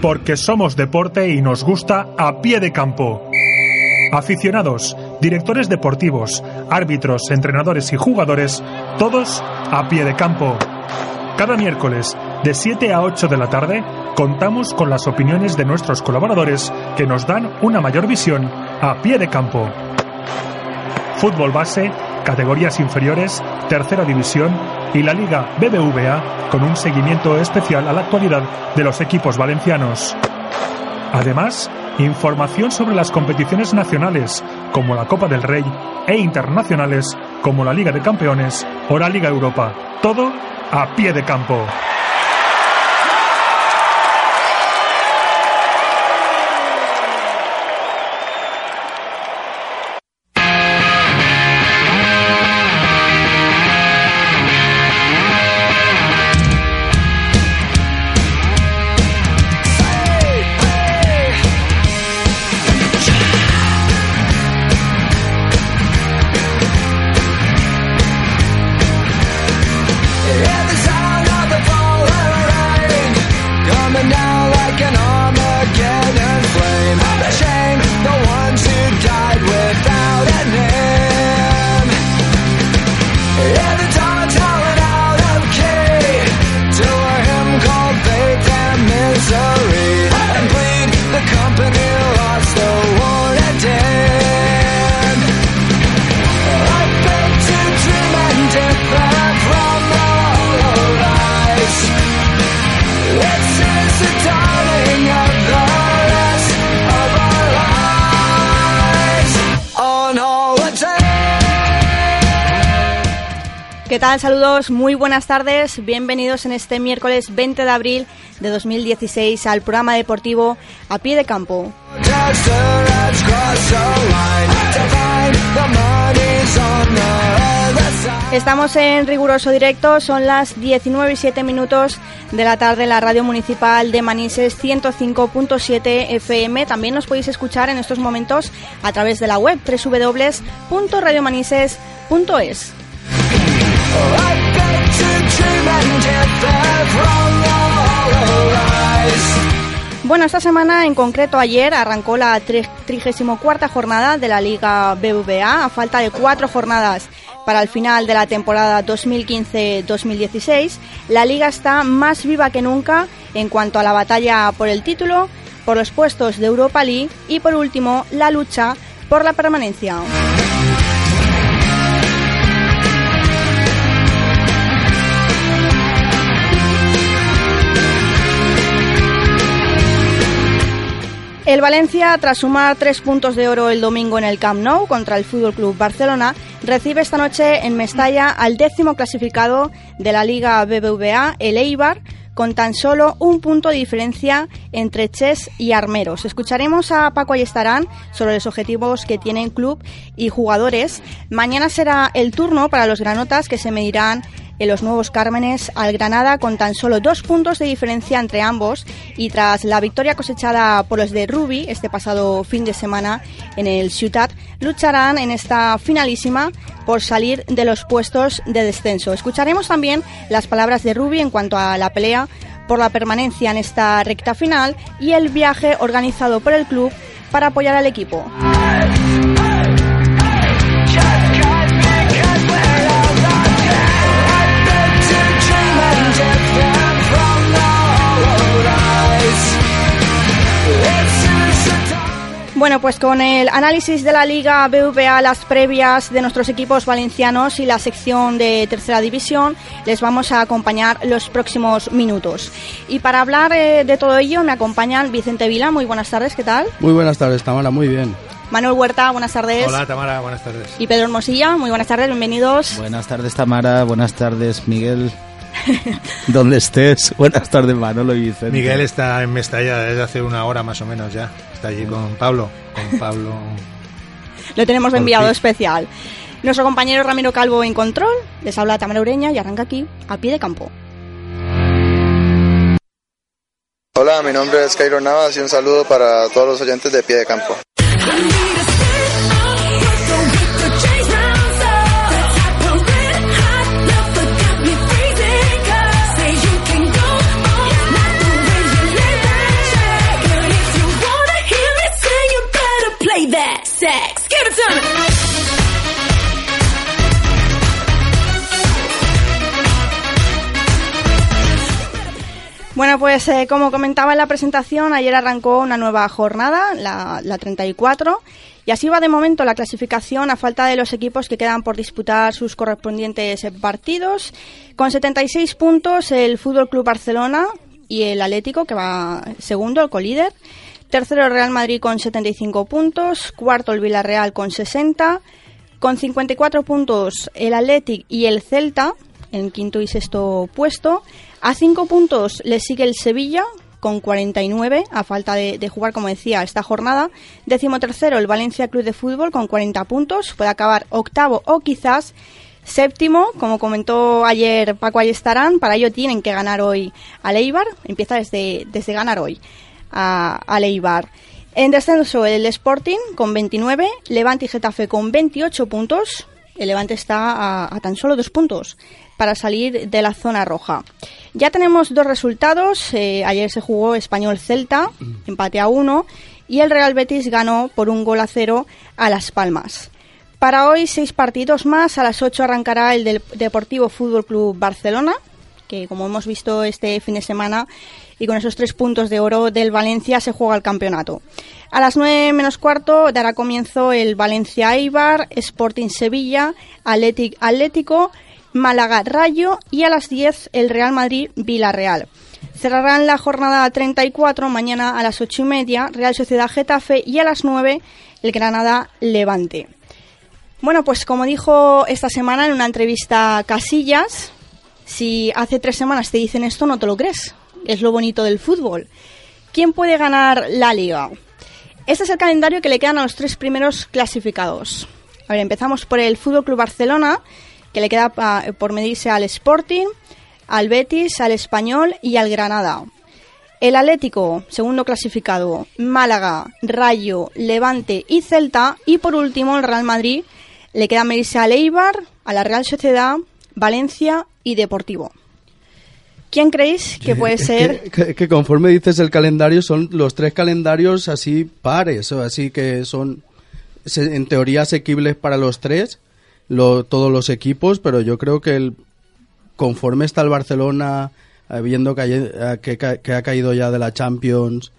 porque somos deporte y nos gusta a pie de campo. Aficionados, directores deportivos, árbitros, entrenadores y jugadores, todos a pie de campo. Cada miércoles, de 7 a 8 de la tarde, contamos con las opiniones de nuestros colaboradores que nos dan una mayor visión a pie de campo. Fútbol base, categorías inferiores, tercera división y la Liga BBVA con un seguimiento especial a la actualidad de los equipos valencianos. Además, información sobre las competiciones nacionales como la Copa del Rey e internacionales como la Liga de Campeones o la Liga Europa. Todo a pie de campo. ¿Qué tal? Saludos, muy buenas tardes. Bienvenidos en este miércoles 20 de abril de 2016 al programa deportivo A Pie de Campo. Estamos en riguroso directo, son las 19 y 7 minutos de la tarde en la radio municipal de Manises 105.7 FM. También nos podéis escuchar en estos momentos a través de la web www.radiomanises.es. Bueno, esta semana, en concreto ayer, arrancó la 34 jornada de la Liga BVA, a falta de cuatro jornadas para el final de la temporada 2015-2016. La liga está más viva que nunca en cuanto a la batalla por el título, por los puestos de Europa League y, por último, la lucha por la permanencia. El Valencia, tras sumar tres puntos de oro el domingo en el Camp Nou contra el Fútbol Club Barcelona, recibe esta noche en Mestalla al décimo clasificado de la Liga BBVA, el Eibar, con tan solo un punto de diferencia entre Ches y Armeros. Escucharemos a Paco Ayestarán sobre los objetivos que tienen club y jugadores. Mañana será el turno para los granotas que se medirán en los Nuevos Cármenes al Granada con tan solo dos puntos de diferencia entre ambos y tras la victoria cosechada por los de Rubi este pasado fin de semana en el Ciutat, lucharán en esta finalísima por salir de los puestos de descenso. Escucharemos también las palabras de Rubi en cuanto a la pelea por la permanencia en esta recta final y el viaje organizado por el club para apoyar al equipo. Bueno, pues con el análisis de la Liga BVA, las previas de nuestros equipos valencianos y la sección de tercera división, les vamos a acompañar los próximos minutos. Y para hablar eh, de todo ello me acompañan Vicente Vila, muy buenas tardes, ¿qué tal? Muy buenas tardes, Tamara, muy bien. Manuel Huerta, buenas tardes. Hola Tamara, buenas tardes. Y Pedro Hermosilla, muy buenas tardes, bienvenidos. Buenas tardes Tamara, buenas tardes Miguel. Donde estés. Buenas tardes, Manolo y Vicente. Miguel está en Mestalla desde hace una hora más o menos ya. Está allí con Pablo. Con Pablo. Lo tenemos enviado especial. Nuestro compañero Ramiro Calvo en control. Les habla Tamara Ureña y arranca aquí, a pie de campo. Hola, mi nombre es Cairo Navas y un saludo para todos los oyentes de pie de campo. Pues eh, como comentaba en la presentación, ayer arrancó una nueva jornada, la, la 34, y así va de momento la clasificación a falta de los equipos que quedan por disputar sus correspondientes partidos. Con 76 puntos el Fútbol Club Barcelona y el Atlético, que va segundo, el colíder. Tercero el Real Madrid con 75 puntos. Cuarto el Villarreal con 60. Con 54 puntos el Athletic y el Celta en quinto y sexto puesto. A cinco puntos le sigue el Sevilla con 49, a falta de, jugar, como decía, esta jornada. Décimo tercero, el Valencia Club de Fútbol con 40 puntos. Puede acabar octavo o quizás séptimo, como comentó ayer Paco Ayestarán. Para ello tienen que ganar hoy a Leibar. Empieza desde, desde ganar hoy a, a Leibar. En descenso, el Sporting con 29, Levante y Getafe con 28 puntos. El Levante está a tan solo dos puntos para salir de la zona roja. Ya tenemos dos resultados. Eh, ayer se jugó Español-Celta, empate a uno, y el Real Betis ganó por un gol a cero a Las Palmas. Para hoy, seis partidos más. A las ocho arrancará el del Deportivo Fútbol Club Barcelona, que como hemos visto este fin de semana, y con esos tres puntos de oro del Valencia se juega el campeonato. A las nueve menos cuarto dará comienzo el Valencia Eibar, Sporting Sevilla, Atlético Málaga Rayo y a las 10 el Real Madrid Villarreal. Cerrarán la jornada 34 mañana a las 8 y media Real Sociedad Getafe y a las 9 el Granada Levante. Bueno, pues como dijo esta semana en una entrevista Casillas, si hace tres semanas te dicen esto no te lo crees. Es lo bonito del fútbol. ¿Quién puede ganar la liga? Este es el calendario que le quedan a los tres primeros clasificados. A ver, empezamos por el Fútbol Club Barcelona, que le queda por medirse al Sporting, al Betis, al Español y al Granada. El Atlético, segundo clasificado, Málaga, Rayo, Levante y Celta. Y por último, el Real Madrid le queda medirse al Eibar, a la Real Sociedad, Valencia y Deportivo. ¿Quién creéis que puede ser? Que, conforme dices el calendario, son los tres calendarios así pares, así que son en teoría asequibles para los tres todos los equipos, pero yo creo que el, conforme está el Barcelona, eh, viendo eh, que, que, ha caído ya de la Champions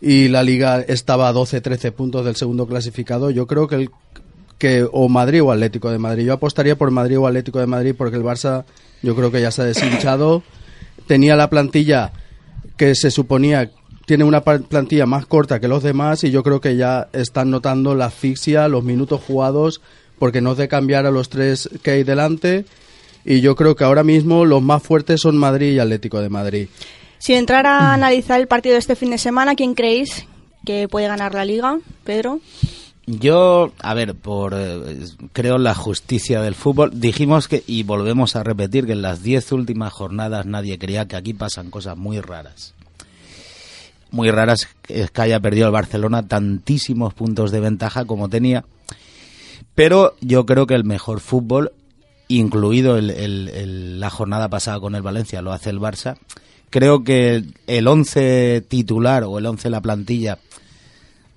y la Liga estaba a 12-13 puntos del segundo clasificado, yo creo que el que o Madrid o Atlético de Madrid. Yo apostaría por Madrid o Atlético de Madrid porque el Barça yo creo que ya se ha deshinchado. Tenía la plantilla que se suponía tiene una plantilla más corta que los demás y yo creo que ya están notando la asfixia, los minutos jugados porque no es de cambiar a los tres que hay delante y yo creo que ahora mismo los más fuertes son Madrid y Atlético de Madrid. Si entrar a analizar el partido de este fin de semana, ¿quién creéis que puede ganar la liga, Pedro? Yo, a ver, por eh, creo la justicia del fútbol, dijimos que, y volvemos a repetir, que en las diez últimas jornadas nadie creía que aquí pasan cosas muy raras. Muy raras es que haya perdido el Barcelona tantísimos puntos de ventaja como tenía pero yo creo que el mejor fútbol, incluido la jornada pasada con el Valencia, lo hace el Barça. Creo que el 11 titular o el 11 la plantilla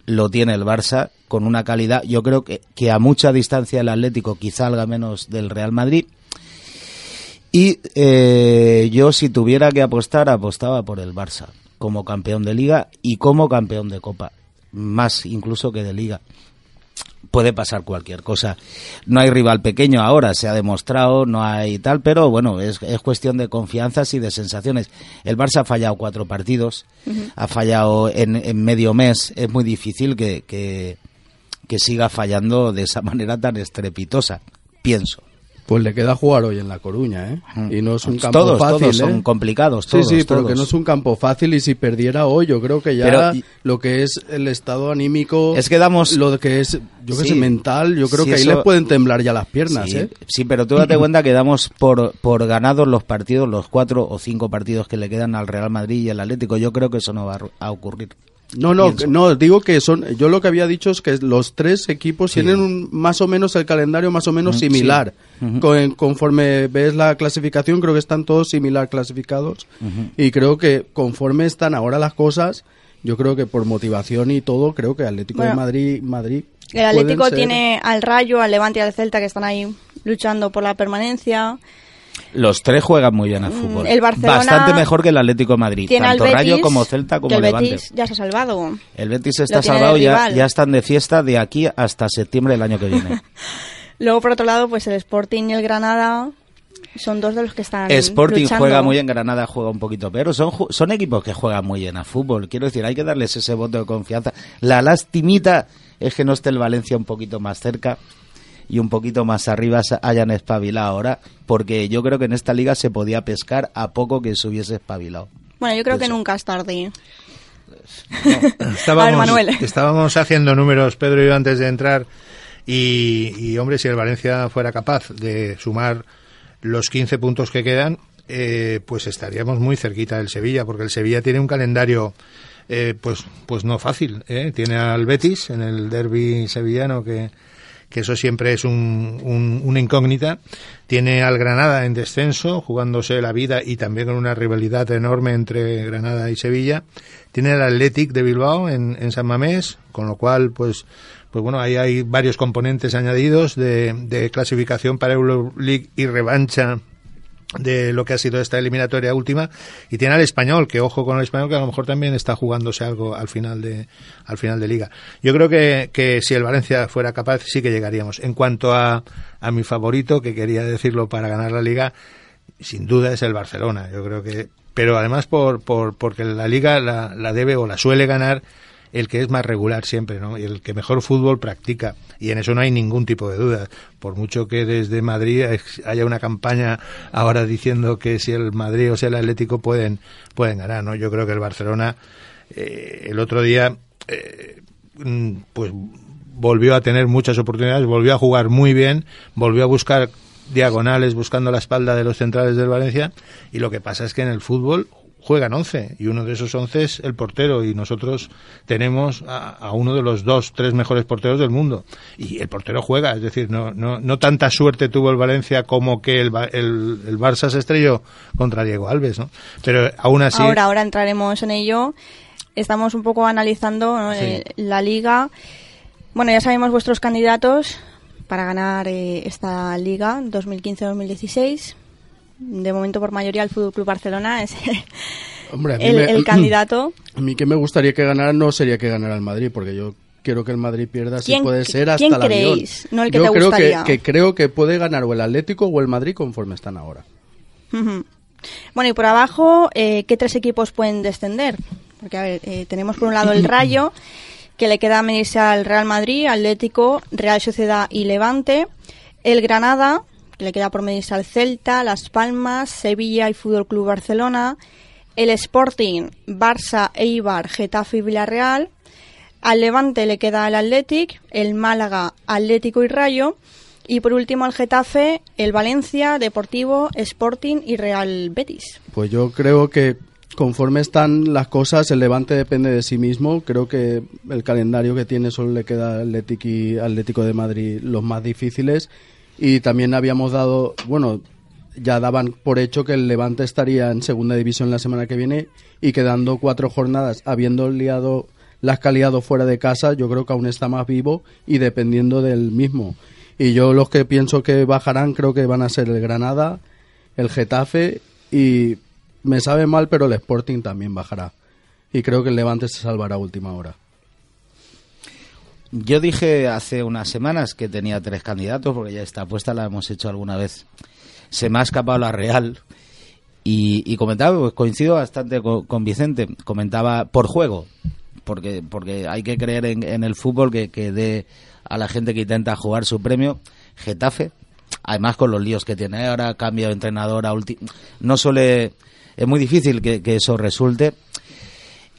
lo tiene el Barça con una calidad. Yo creo que, a mucha distancia el Atlético quizá salga menos del Real Madrid. Y eh, yo si tuviera que apostar, apostaba por el Barça como campeón de liga y como campeón de copa, más incluso que de liga puede pasar cualquier cosa. No hay rival pequeño ahora, se ha demostrado, no hay tal, pero bueno, es, es cuestión de confianzas y de sensaciones. El Barça ha fallado cuatro partidos, ha fallado en, en, medio mes, es muy difícil que, que, que siga fallando de esa manera tan estrepitosa, pienso. Pues le queda jugar hoy en La Coruña, ¿eh? Y no es un campo fácil. Todos son ¿eh? complicados, todos. Sí, sí, pero que no es un campo fácil y si perdiera hoy, yo creo que ya lo que es el estado anímico. Es que damos. Lo que es, yo que sé, mental, yo creo que ahí les pueden temblar ya las piernas, sí, ¿eh? Sí, pero tú date cuenta que damos por, por ganados los partidos, los cuatro o cinco partidos que le quedan al Real Madrid y al Atlético. Yo creo que eso no va a ocurrir. No, no, no, digo que son, yo lo que había dicho es que los tres equipos tienen un, más o menos el calendario más o menos similar. conforme ves la clasificación, creo que están todos similar clasificados. Y creo que conforme están ahora las cosas, yo creo que por motivación y todo, creo que Atlético de Madrid, Madrid. El Atlético tiene al Rayo, al Levante y al Celta que están ahí luchando por la permanencia. Los tres juegan muy bien al fútbol. Mm, el Barcelona Bastante mejor que el Atlético de Madrid. Tiene Tanto al Betis, Rayo como Celta como que el Levante. Betis ya se ha salvado. El Betis está salvado, ya, ya están de fiesta de aquí hasta septiembre del año que viene. Luego, por otro lado, pues el Sporting y el Granada son dos de los que están Sporting luchando. juega muy bien, Granada juega un poquito, pero son, son equipos que juegan muy bien a fútbol. Quiero decir, hay que darles ese voto de confianza. La lastimita es que no esté el Valencia un poquito más cerca y un poquito más arriba se hayan espabilado ahora, porque yo creo que en esta liga se podía pescar a poco que se hubiese espabilado. Bueno, yo creo que nunca es tarde. Estábamos, A ver, Manuel. estábamos haciendo números, Pedro y yo, antes de entrar. Y, y, hombre, si el Valencia fuera capaz de sumar los 15 puntos que quedan, eh, pues estaríamos muy cerquita del Sevilla, porque el Sevilla tiene un calendario. eh, pues pues no fácil ¿eh? tiene al Betis en el derby sevillano que, que eso siempre es un, un- una incógnita. Tiene al Granada en descenso, jugándose la vida y también con una rivalidad enorme entre Granada y Sevilla. Tiene el Athletic de Bilbao en, en San Mamés, con lo cual, pues, pues bueno, ahí hay varios componentes añadidos de, de clasificación para Euroleague y revancha de lo que ha sido esta eliminatoria última y tiene al español que ojo con el español que a lo mejor también está jugándose algo al final de al final de liga. Yo creo que, que si el Valencia fuera capaz sí que llegaríamos. En cuanto a, a mi favorito que quería decirlo para ganar la liga sin duda es el Barcelona yo creo que pero además por, por porque la liga la, la debe o la suele ganar el que es más regular siempre, ¿no? Y el que mejor fútbol practica. Y en eso no hay ningún tipo de duda. Por mucho que desde Madrid haya una campaña ahora diciendo que si el Madrid o sea el Atlético pueden, pueden ganar, ¿no? Yo creo que el Barcelona eh, el otro día eh, mm, pues volvió a tener muchas oportunidades, volvió a jugar muy bien, volvió a buscar diagonales buscando la espalda de los centrales del Valencia y lo que pasa es que en el fútbol juegan 11 y uno de esos 11 es el portero y nosotros tenemos a, a uno de los dos, tres mejores porteros del mundo y el portero juega, es decir, no, no, no tanta suerte tuvo el Valencia como que el, el, el Barça se estrelló contra Diego Alves, ¿no? Pero aún así... Ahora, ahora entraremos en ello. Estamos un poco analizando ¿no? Sí. eh, la liga. Bueno, ya sabemos vuestros candidatos para ganar eh, esta liga 2015-2016. De momento, por mayoría, el Fútbol Club Barcelona es Hombre, el, me- el candidato. A mí que me gustaría que ganara no sería que ganara el Madrid, porque yo quiero que el Madrid pierda si ¿Quién- puede ser hasta quién avión. creéis? No el que yo te creo gustaría. Que, que creo que puede ganar o el Atlético o el Madrid conforme están ahora. Bueno, y por abajo, eh, ¿qué tres equipos pueden descender? Porque, a ver, eh, tenemos por un lado el Rayo, que le queda medirse al Real Madrid, Atlético, Real Sociedad y Levante. El Granada, le queda por medirse al Celta, Las Palmas, Sevilla y Fútbol Club Barcelona. El Sporting, Barça, Eibar, Getafe y Villarreal. Al Levante le queda el Athletic, el Málaga, Atlético y Rayo. Y por último el Getafe, el Valencia, Deportivo, Sporting y Real Betis. Pues yo creo que conforme están las cosas, el Levante depende de sí mismo. Creo que el calendario que tiene solo le queda al Atlético y Atlético de Madrid los más difíciles. Y también habíamos dado, bueno, ya daban por hecho que el Levante estaría en segunda división la semana que viene y quedando cuatro jornadas, habiendo liado las que fuera de casa, yo creo que aún está más vivo y dependiendo del mismo. Y yo los que pienso que bajarán creo que van a ser el Granada, el Getafe y me sabe mal, pero el Sporting también bajará. Y creo que el Levante se salvará a última hora. Yo dije hace unas semanas que tenía tres candidatos, porque ya esta apuesta la hemos hecho alguna vez. Se me ha escapado la Real. Y, y comentaba, pues coincido bastante con, Vicente, comentaba por juego, porque, porque hay que creer en, el fútbol que, que dé a la gente que intenta jugar su premio. Getafe, además con los líos que tiene ahora, cambio de entrenador a no suele, es muy difícil que, que eso resulte.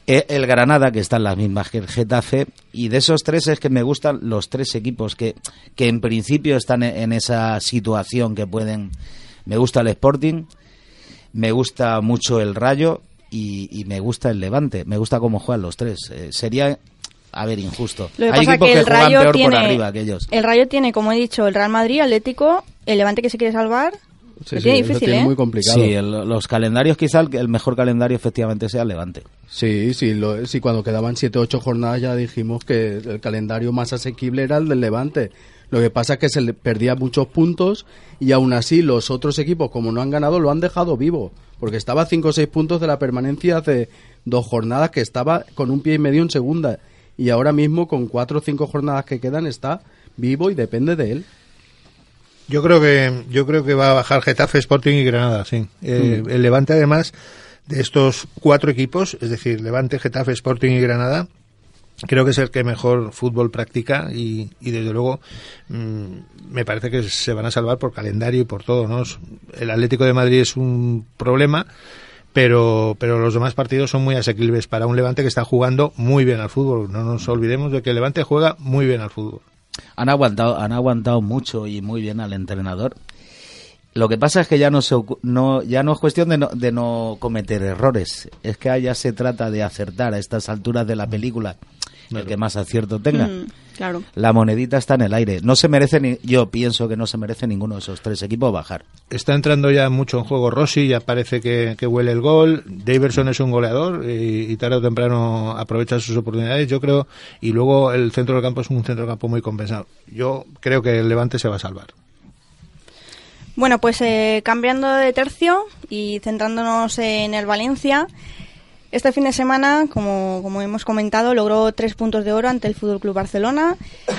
Eh, El Granada, que está en las mismas que el Getafe, y de esos tres es que me gustan los tres equipos que, que en principio están en, en esa situación que pueden. Me gusta el Sporting, me gusta mucho el Rayo y, y me gusta el Levante. Me gusta cómo juegan los tres. Eh, sería, a ver, injusto. Lo que Hay pasa equipos que que, el juegan Rayo peor tiene por arriba que ellos. el Rayo tiene, como he dicho, el Real Madrid, Atlético, el Levante que se quiere salvar. Sí, lo sí, tiene eso difícil, tiene ¿eh? muy complicado. Sí, el- los calendarios, quizá el, el mejor calendario efectivamente sea el Levante. Sí, sí, lo, sí, cuando quedaban 7 o 8 jornadas ya dijimos que el calendario más asequible era el del Levante. Lo que pasa es que se le perdía muchos puntos y aún así los otros equipos, como no han ganado, lo han dejado vivo. Porque estaba a 5 o 6 puntos de la permanencia hace dos jornadas, que estaba con un pie y medio en segunda. Y ahora mismo, con 4 o 5 jornadas que quedan, está vivo y depende de él. Yo creo que yo creo que va a bajar Getafe, Sporting y Granada, sí. Eh, El Levante además de estos cuatro equipos, es decir, Levante, Getafe, Sporting y Granada, creo que es el que mejor fútbol practica y, y desde luego mm, me parece que se van a salvar por calendario y por todo, ¿no? El Atlético de Madrid es un problema, pero, pero los demás partidos son muy asequibles para un Levante que está jugando muy bien al fútbol. No nos olvidemos de que el Levante juega muy bien al fútbol. Han aguantado, han aguantado mucho y muy bien al entrenador. Lo que pasa es que ya no, se, no, ya no es cuestión de no, de no cometer errores. Es que ya se trata de acertar a estas alturas de la película. El que más acierto tenga. Mm, claro. La monedita está en el aire. No se merece, ni, yo pienso que no se merece ninguno de esos tres equipos bajar. Está entrando ya mucho en juego Rossi, ya parece que, que huele el gol. Daverson es un goleador y, y tarde o temprano aprovecha sus oportunidades, yo creo. Y luego el centro del campo es un centro del campo muy compensado. Yo creo que el Levante se va a salvar. Bueno, pues eh, cambiando de tercio y centrándonos en el Valencia, este fin de semana, como, hemos comentado, logró tres puntos de oro ante el Fútbol Club Barcelona,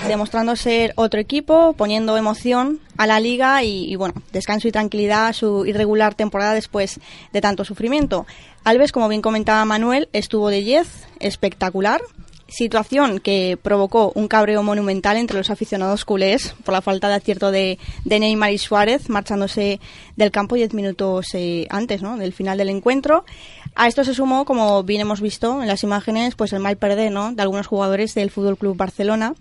demostrando ser otro equipo, poniendo emoción a la liga y, y, bueno, descanso y tranquilidad a su irregular temporada después de tanto sufrimiento. Alves, como bien comentaba Manuel, estuvo de 10, espectacular, situación que provocó un cabreo monumental entre los aficionados culés por la falta de acierto de, de Neymar y Suárez marchándose del campo 10 minutos eh, antes ¿no? del final del encuentro. A esto se sumó, como bien hemos visto en las imágenes, pues el mal perder ¿no? de algunos jugadores del Fútbol Club Barcelona.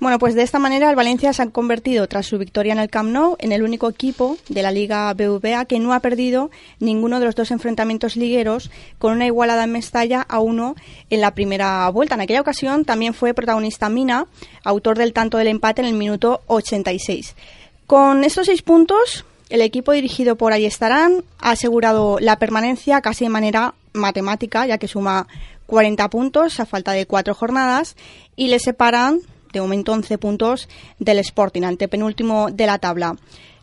Bueno, pues de esta manera el Valencia se ha convertido, tras su victoria en el Camp Nou, en el único equipo de la Liga BVA que no ha perdido ninguno de los dos enfrentamientos ligueros con una igualada en Mestalla a uno en la primera vuelta. En aquella ocasión también fue protagonista Mina, autor del tanto del empate en el minuto 86. Con estos seis puntos, el equipo dirigido por Ayestarán ha asegurado la permanencia casi de manera matemática, ya que suma 40 puntos a falta de cuatro jornadas y le separan de momento 11 puntos del Sporting, antepenúltimo de la tabla.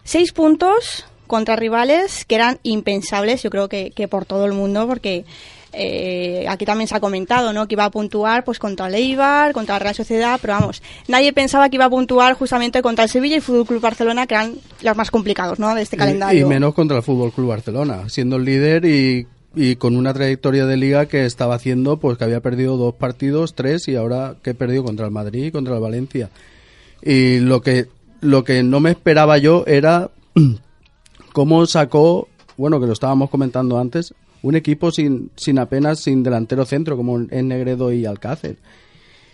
Seis puntos contra rivales que eran impensables, yo creo que, que por todo el mundo, porque eh, aquí también se ha comentado, ¿no? Que iba a puntuar pues contra el Eibar, contra la Real Sociedad, pero vamos, nadie pensaba que iba a puntuar justamente contra el Sevilla y el Fútbol Club Barcelona, que eran los más complicados, ¿no? De este calendario. Y, y menos contra el Fútbol Club Barcelona, siendo el líder y, y, con una trayectoria de liga que estaba haciendo, pues que había perdido dos partidos, tres y ahora que he perdido contra el Madrid y contra el Valencia. Y lo que lo que no me esperaba yo era cómo sacó, bueno, que lo estábamos comentando antes, un equipo sin, sin apenas sin delantero centro como en Negredo y Alcácer.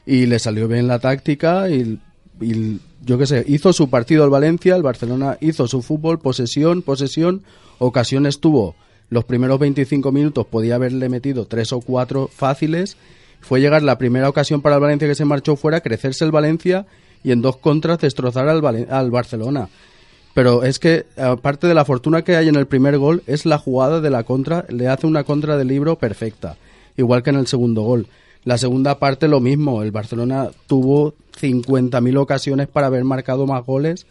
Y le salió bien la táctica y, y yo qué sé, hizo su partido al Valencia, el Barcelona hizo su fútbol, posesión, posesión, ocasiones tuvo. Los primeros 25 minutos podía haberle metido tres o cuatro fáciles. Fue llegar la primera ocasión para el Valencia que se marchó fuera, crecerse el Valencia y en dos contras destrozar al, al Barcelona. Pero es que, aparte de la fortuna que hay en el primer gol, es la jugada de la contra, le hace una contra de libro perfecta, igual que en el segundo gol. La segunda parte lo mismo, el Barcelona tuvo 50.000 ocasiones para haber marcado más goles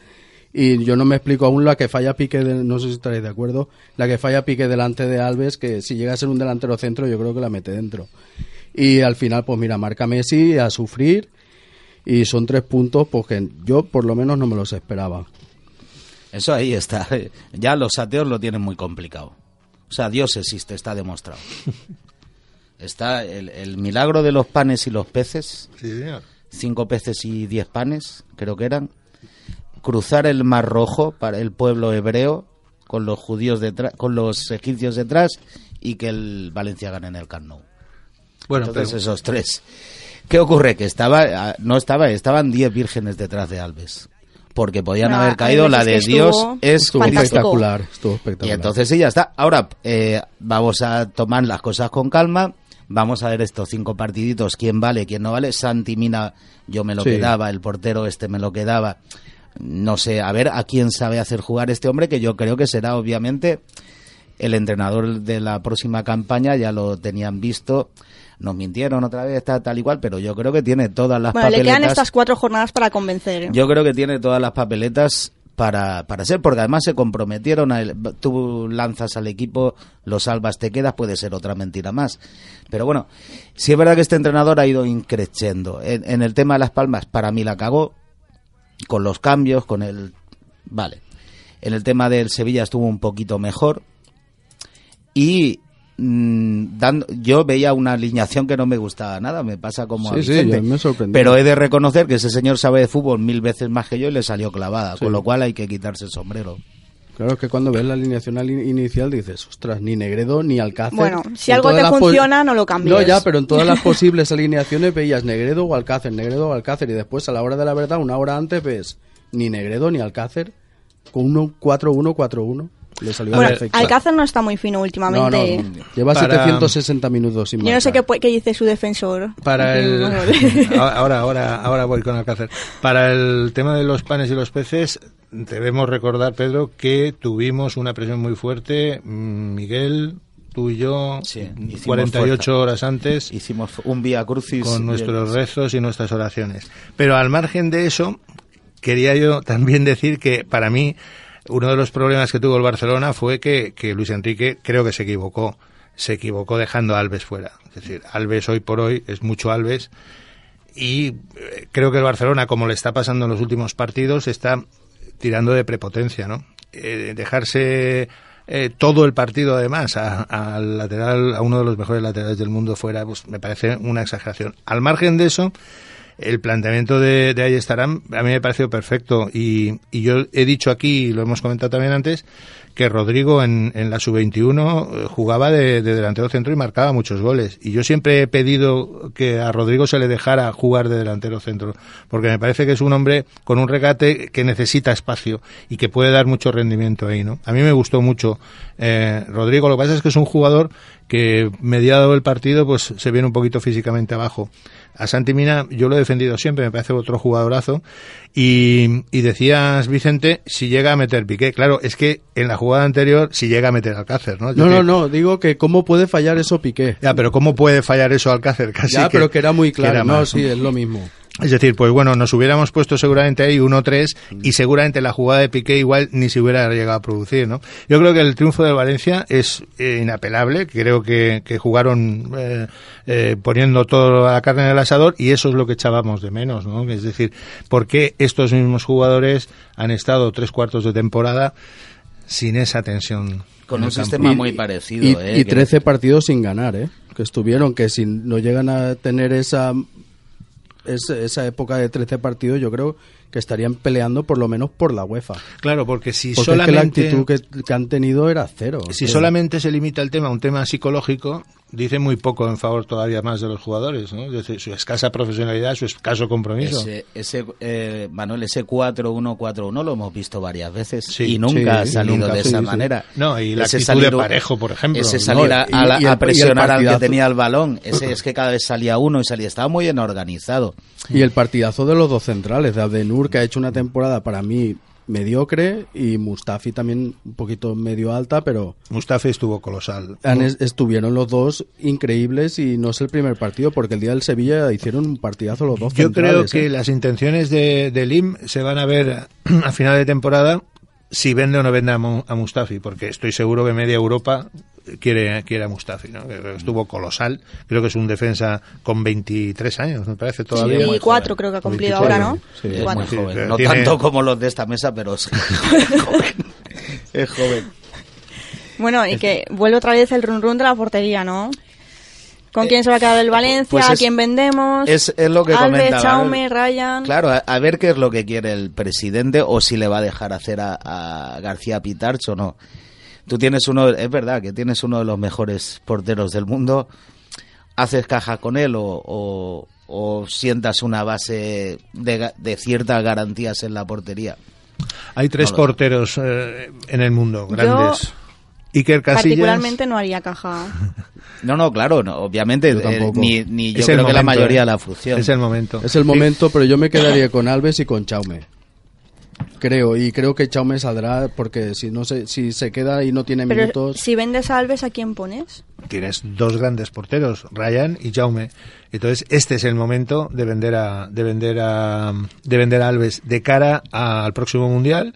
y yo no me explico aún la que falla Pique, no sé si estaréis de acuerdo, la que falla Pique delante de Alves, que si llega a ser un delantero centro yo creo que la mete dentro. Y al final, pues mira, marca Messi a sufrir y son tres puntos pues que yo por lo menos no me los esperaba. Eso ahí está. Ya los ateos lo tienen muy complicado. O sea, Dios existe, está demostrado. Está el, el milagro de los panes y los peces. Sí, señor. Cinco peces y diez panes, creo que eran. Cruzar el Mar Rojo para el pueblo hebreo con los judíos detrás, con los egipcios detrás y que el Valencia gane en el Camp Nou. Bueno, Entonces pero- esos tres. ¿Qué ocurre? Que estaba, no estaba, estaban diez vírgenes detrás de Alves. Porque podían Ah, haber caído, la de estuvo Dios es Estuvo espectacular, estuvo y espectacular. entonces sí, ya está. Ahora, eh, vamos a tomar las cosas con calma. Vamos a ver estos cinco partiditos, quién vale, quién no vale. Santi Mina, yo me lo Sí. quedaba, el portero este me lo quedaba. No sé, a ver a quién sabe hacer jugar este hombre, que yo creo que será obviamente el entrenador de la próxima campaña, ya lo tenían visto. Nos mintieron otra vez, está tal y cual, pero yo creo que tiene todas las Bueno, le papeletas. quedan estas cuatro jornadas para convencer. Yo creo que tiene todas las papeletas para, para ser, porque además se comprometieron, a, tú lanzas al equipo, lo salvas, te quedas, puede ser otra mentira más. Pero bueno, sí es verdad que este entrenador ha ido increciendo. En, en el tema de las palmas, para mí la cagó, con los cambios, con el... Vale. En el tema del Sevilla estuvo un poquito mejor. Y mm, dando, yo veía una alineación que no me gustaba nada, me pasa como Sí, sí, Vicente. me sorprendió. Pero he de reconocer que ese señor sabe de fútbol mil veces más que yo y le salió clavada, con lo cual hay que quitarse el sombrero. Claro que cuando ves la alineación al in- inicial dices, ostras, ni Negredo ni Alcácer. Bueno, si En algo te funciona, no lo cambies. No, ya, pero en todas las posibles alineaciones veías Negredo o Alcácer, Negredo o Alcácer, y después a la hora de la verdad, una hora antes ves ni Negredo ni Alcácer con un 4-1-4-1. Le salió Bueno. Alcácer no está muy fino No, últimamente. no, lleva Para- 760 minutos sin Yo no sé qué, qué dice su defensor. Para el ahora ahora ahora voy con Alcácer. Para el tema de los panes y los peces debemos recordar Pedro que tuvimos una presión muy fuerte mm, Miguel tú y yo Sí, hicimos 48 fuerza. horas antes Hicimos un vía crucis. con nuestros rezos y nuestras oraciones. Pero al margen de eso, quería yo también decir que para mí uno de los problemas que tuvo el Barcelona fue que, que Luis Enrique creo que se equivocó. Se equivocó dejando a Alves fuera. Es decir, Alves hoy por hoy es mucho Alves y eh, creo que el Barcelona, como le está pasando en los últimos partidos, está tirando de prepotencia, ¿no? Eh, dejarse eh, todo el partido además al lateral, a uno de los mejores laterales del mundo fuera, pues me parece una exageración. Al margen de eso, el planteamiento de, de Ayestarán a mí me pareció perfecto y, y yo he dicho aquí, y lo hemos comentado también antes, que Rodrigo en, en la sub-21 eh, jugaba de, de delantero centro y marcaba muchos goles. Y yo siempre he pedido que a Rodrigo se le dejara jugar de delantero centro, porque me parece que es un hombre con un regate que necesita espacio y que puede dar mucho rendimiento ahí, ¿no? A mí me gustó mucho eh, Rodrigo, lo que pasa es que es un jugador que mediado el partido pues se viene un poquito físicamente abajo. A Santi Mina yo lo he defendido siempre, me parece otro jugadorazo. Y, y decías, Vicente, si llega a meter Piqué. Claro, es que en la jugada anterior, si llega a meter Alcácer, ¿no? Es No, no, decir, no, digo que cómo puede fallar eso Piqué. Ya, pero ¿cómo puede fallar eso Alcácer? Casi ya, pero que era muy claro. era no, más, sí, es lo mismo. Es decir, pues bueno, nos hubiéramos puesto seguramente ahí 1-3 y seguramente la jugada de Piqué igual ni se hubiera llegado a producir, ¿no? Yo creo que el triunfo del Valencia es eh, inapelable, creo que, que jugaron eh, eh, poniendo toda la carne en el asador y eso es lo que echábamos de menos, ¿no? Es decir, ¿por qué estos mismos jugadores han estado tres cuartos de temporada sin esa tensión? Con un sistema muy parecido. Y, ¿eh? y que- 13 partidos sin ganar, ¿eh? Que estuvieron, que si no llegan a tener esa, esa, esa época de 13 partidos, yo creo que estarían peleando por lo menos por la UEFA. Claro, porque si Porque es que la solamente... actitud que, que han tenido era cero. Si solamente se limita el tema a un tema psicológico, dice muy poco en favor todavía más de los jugadores, ¿no? Su escasa profesionalidad, su escaso compromiso. Ese, ese, eh, Manuel, ese 4-1-4-1 lo hemos visto varias veces Sí, y nunca sí, ha salido nunca, de sí, esa sí. manera. No, y la Ese actitud de Parejo, por ejemplo. Ese No, salir a, y- a la- y el- a presionar y al que tenía el balón. Ese es que cada vez salía uno y salía. Estaba muy bien organizado. Y el partidazo de los dos centrales, de Que ha hecho una temporada para mí mediocre, y Mustafi también un poquito medio alta, pero Mustafi estuvo colosal. estuvieron los dos increíbles y no es el primer partido, porque el día del Sevilla hicieron un partidazo los dos Yo creo que ¿eh? las intenciones de, de Lim se van a ver a final de temporada si vende o no vende a, a Mustafi, porque estoy seguro que media Europa quiere, quiere a Mustafi, ¿no? Que Estuvo colosal, creo que es un defensa con 23 años, me parece todavía. cuatro joven. creo que ha cumplido 24, ahora, ¿no? sí. Es muy Sí, joven. No tiene- tanto como los de esta mesa, pero es joven. es joven. Bueno, y que vuelve otra vez el run run de la portería, ¿no? ¿Con quién se va a quedar el Valencia? pues ¿A es- quién vendemos? Es, es lo que Alves, comentaba. Chaume, Ryan. Claro, a, a ver qué es lo que quiere el presidente o si le va a dejar hacer a, a García Pitarch o no. Tú tienes uno, es verdad que tienes uno de los mejores porteros del mundo. ¿Haces caja con él o, o- o sientas una base de, ga- de ciertas garantías en la portería? Hay tres No porteros eh, en el mundo, Yo, grandes. Iker Casillas. Particularmente no haría caja. No, no, claro, no, obviamente, Yo eh, tampoco. ni, ni yo Es creo que la mayoría ¿eh? la función. Es el momento. Es el momento, pero yo me quedaría con Alves y con Chaume. Creo, y creo que Chaume saldrá porque si no se, si se queda y no tiene Pero minutos. si vendes a Alves, ¿a quién pones? Tienes dos grandes porteros, Ryan y Jaume. Entonces, este es el momento de vender a, de vender a, de vender a Alves de cara al próximo mundial.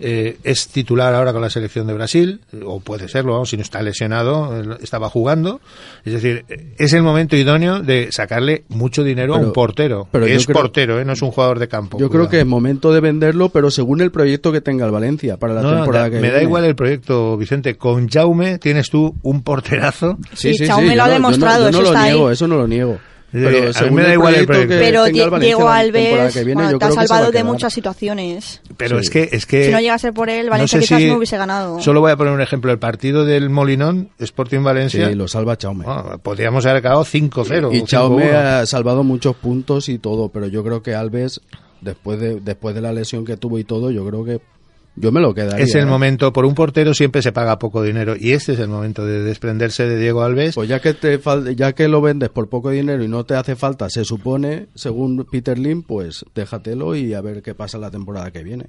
Eh, es titular ahora con la selección de Brasil, o puede serlo, vamos, si no está lesionado, estaba jugando. Es decir, es el momento idóneo de sacarle mucho dinero a un portero. pero que es creo- portero, ¿eh? no es un jugador de campo. Yo creo que es momento de venderlo, pero según el proyecto que tenga el Valencia para la No, no, temporada da- que me da igual el proyecto, Vicente. Con Jaume tienes tú un porterazo. Sí, Chaume lo ha yo no- yo no- demostrado, yo no, eso lo está ahí. niego, eso no lo niego. A mí me da el igual el proyecto. Pero Diego Alves que viene, bueno, yo te ha que salvado de muchas situaciones. Pero Sí. es que es que Si no llega a ser por él, no Valencia sé quizás si- no hubiese ganado. Solo voy a poner un ejemplo. El partido del Molinón, Sporting Valencia, Sí, lo salva Chaume. bueno, podríamos haber acabado 5-0. y o Chaume 5-1. ha salvado muchos puntos y todo, pero yo creo que Alves, después de, después de la lesión que tuvo y todo, yo creo que yo me lo quedaría. Es el ¿eh? momento, por un portero siempre se paga poco dinero y este es el momento de desprenderse de Diego Alves. Pues ya que te fal- ya que lo vendes por poco dinero y no te hace falta, se supone, según Peter Lim, pues déjatelo y a ver qué pasa la temporada que viene.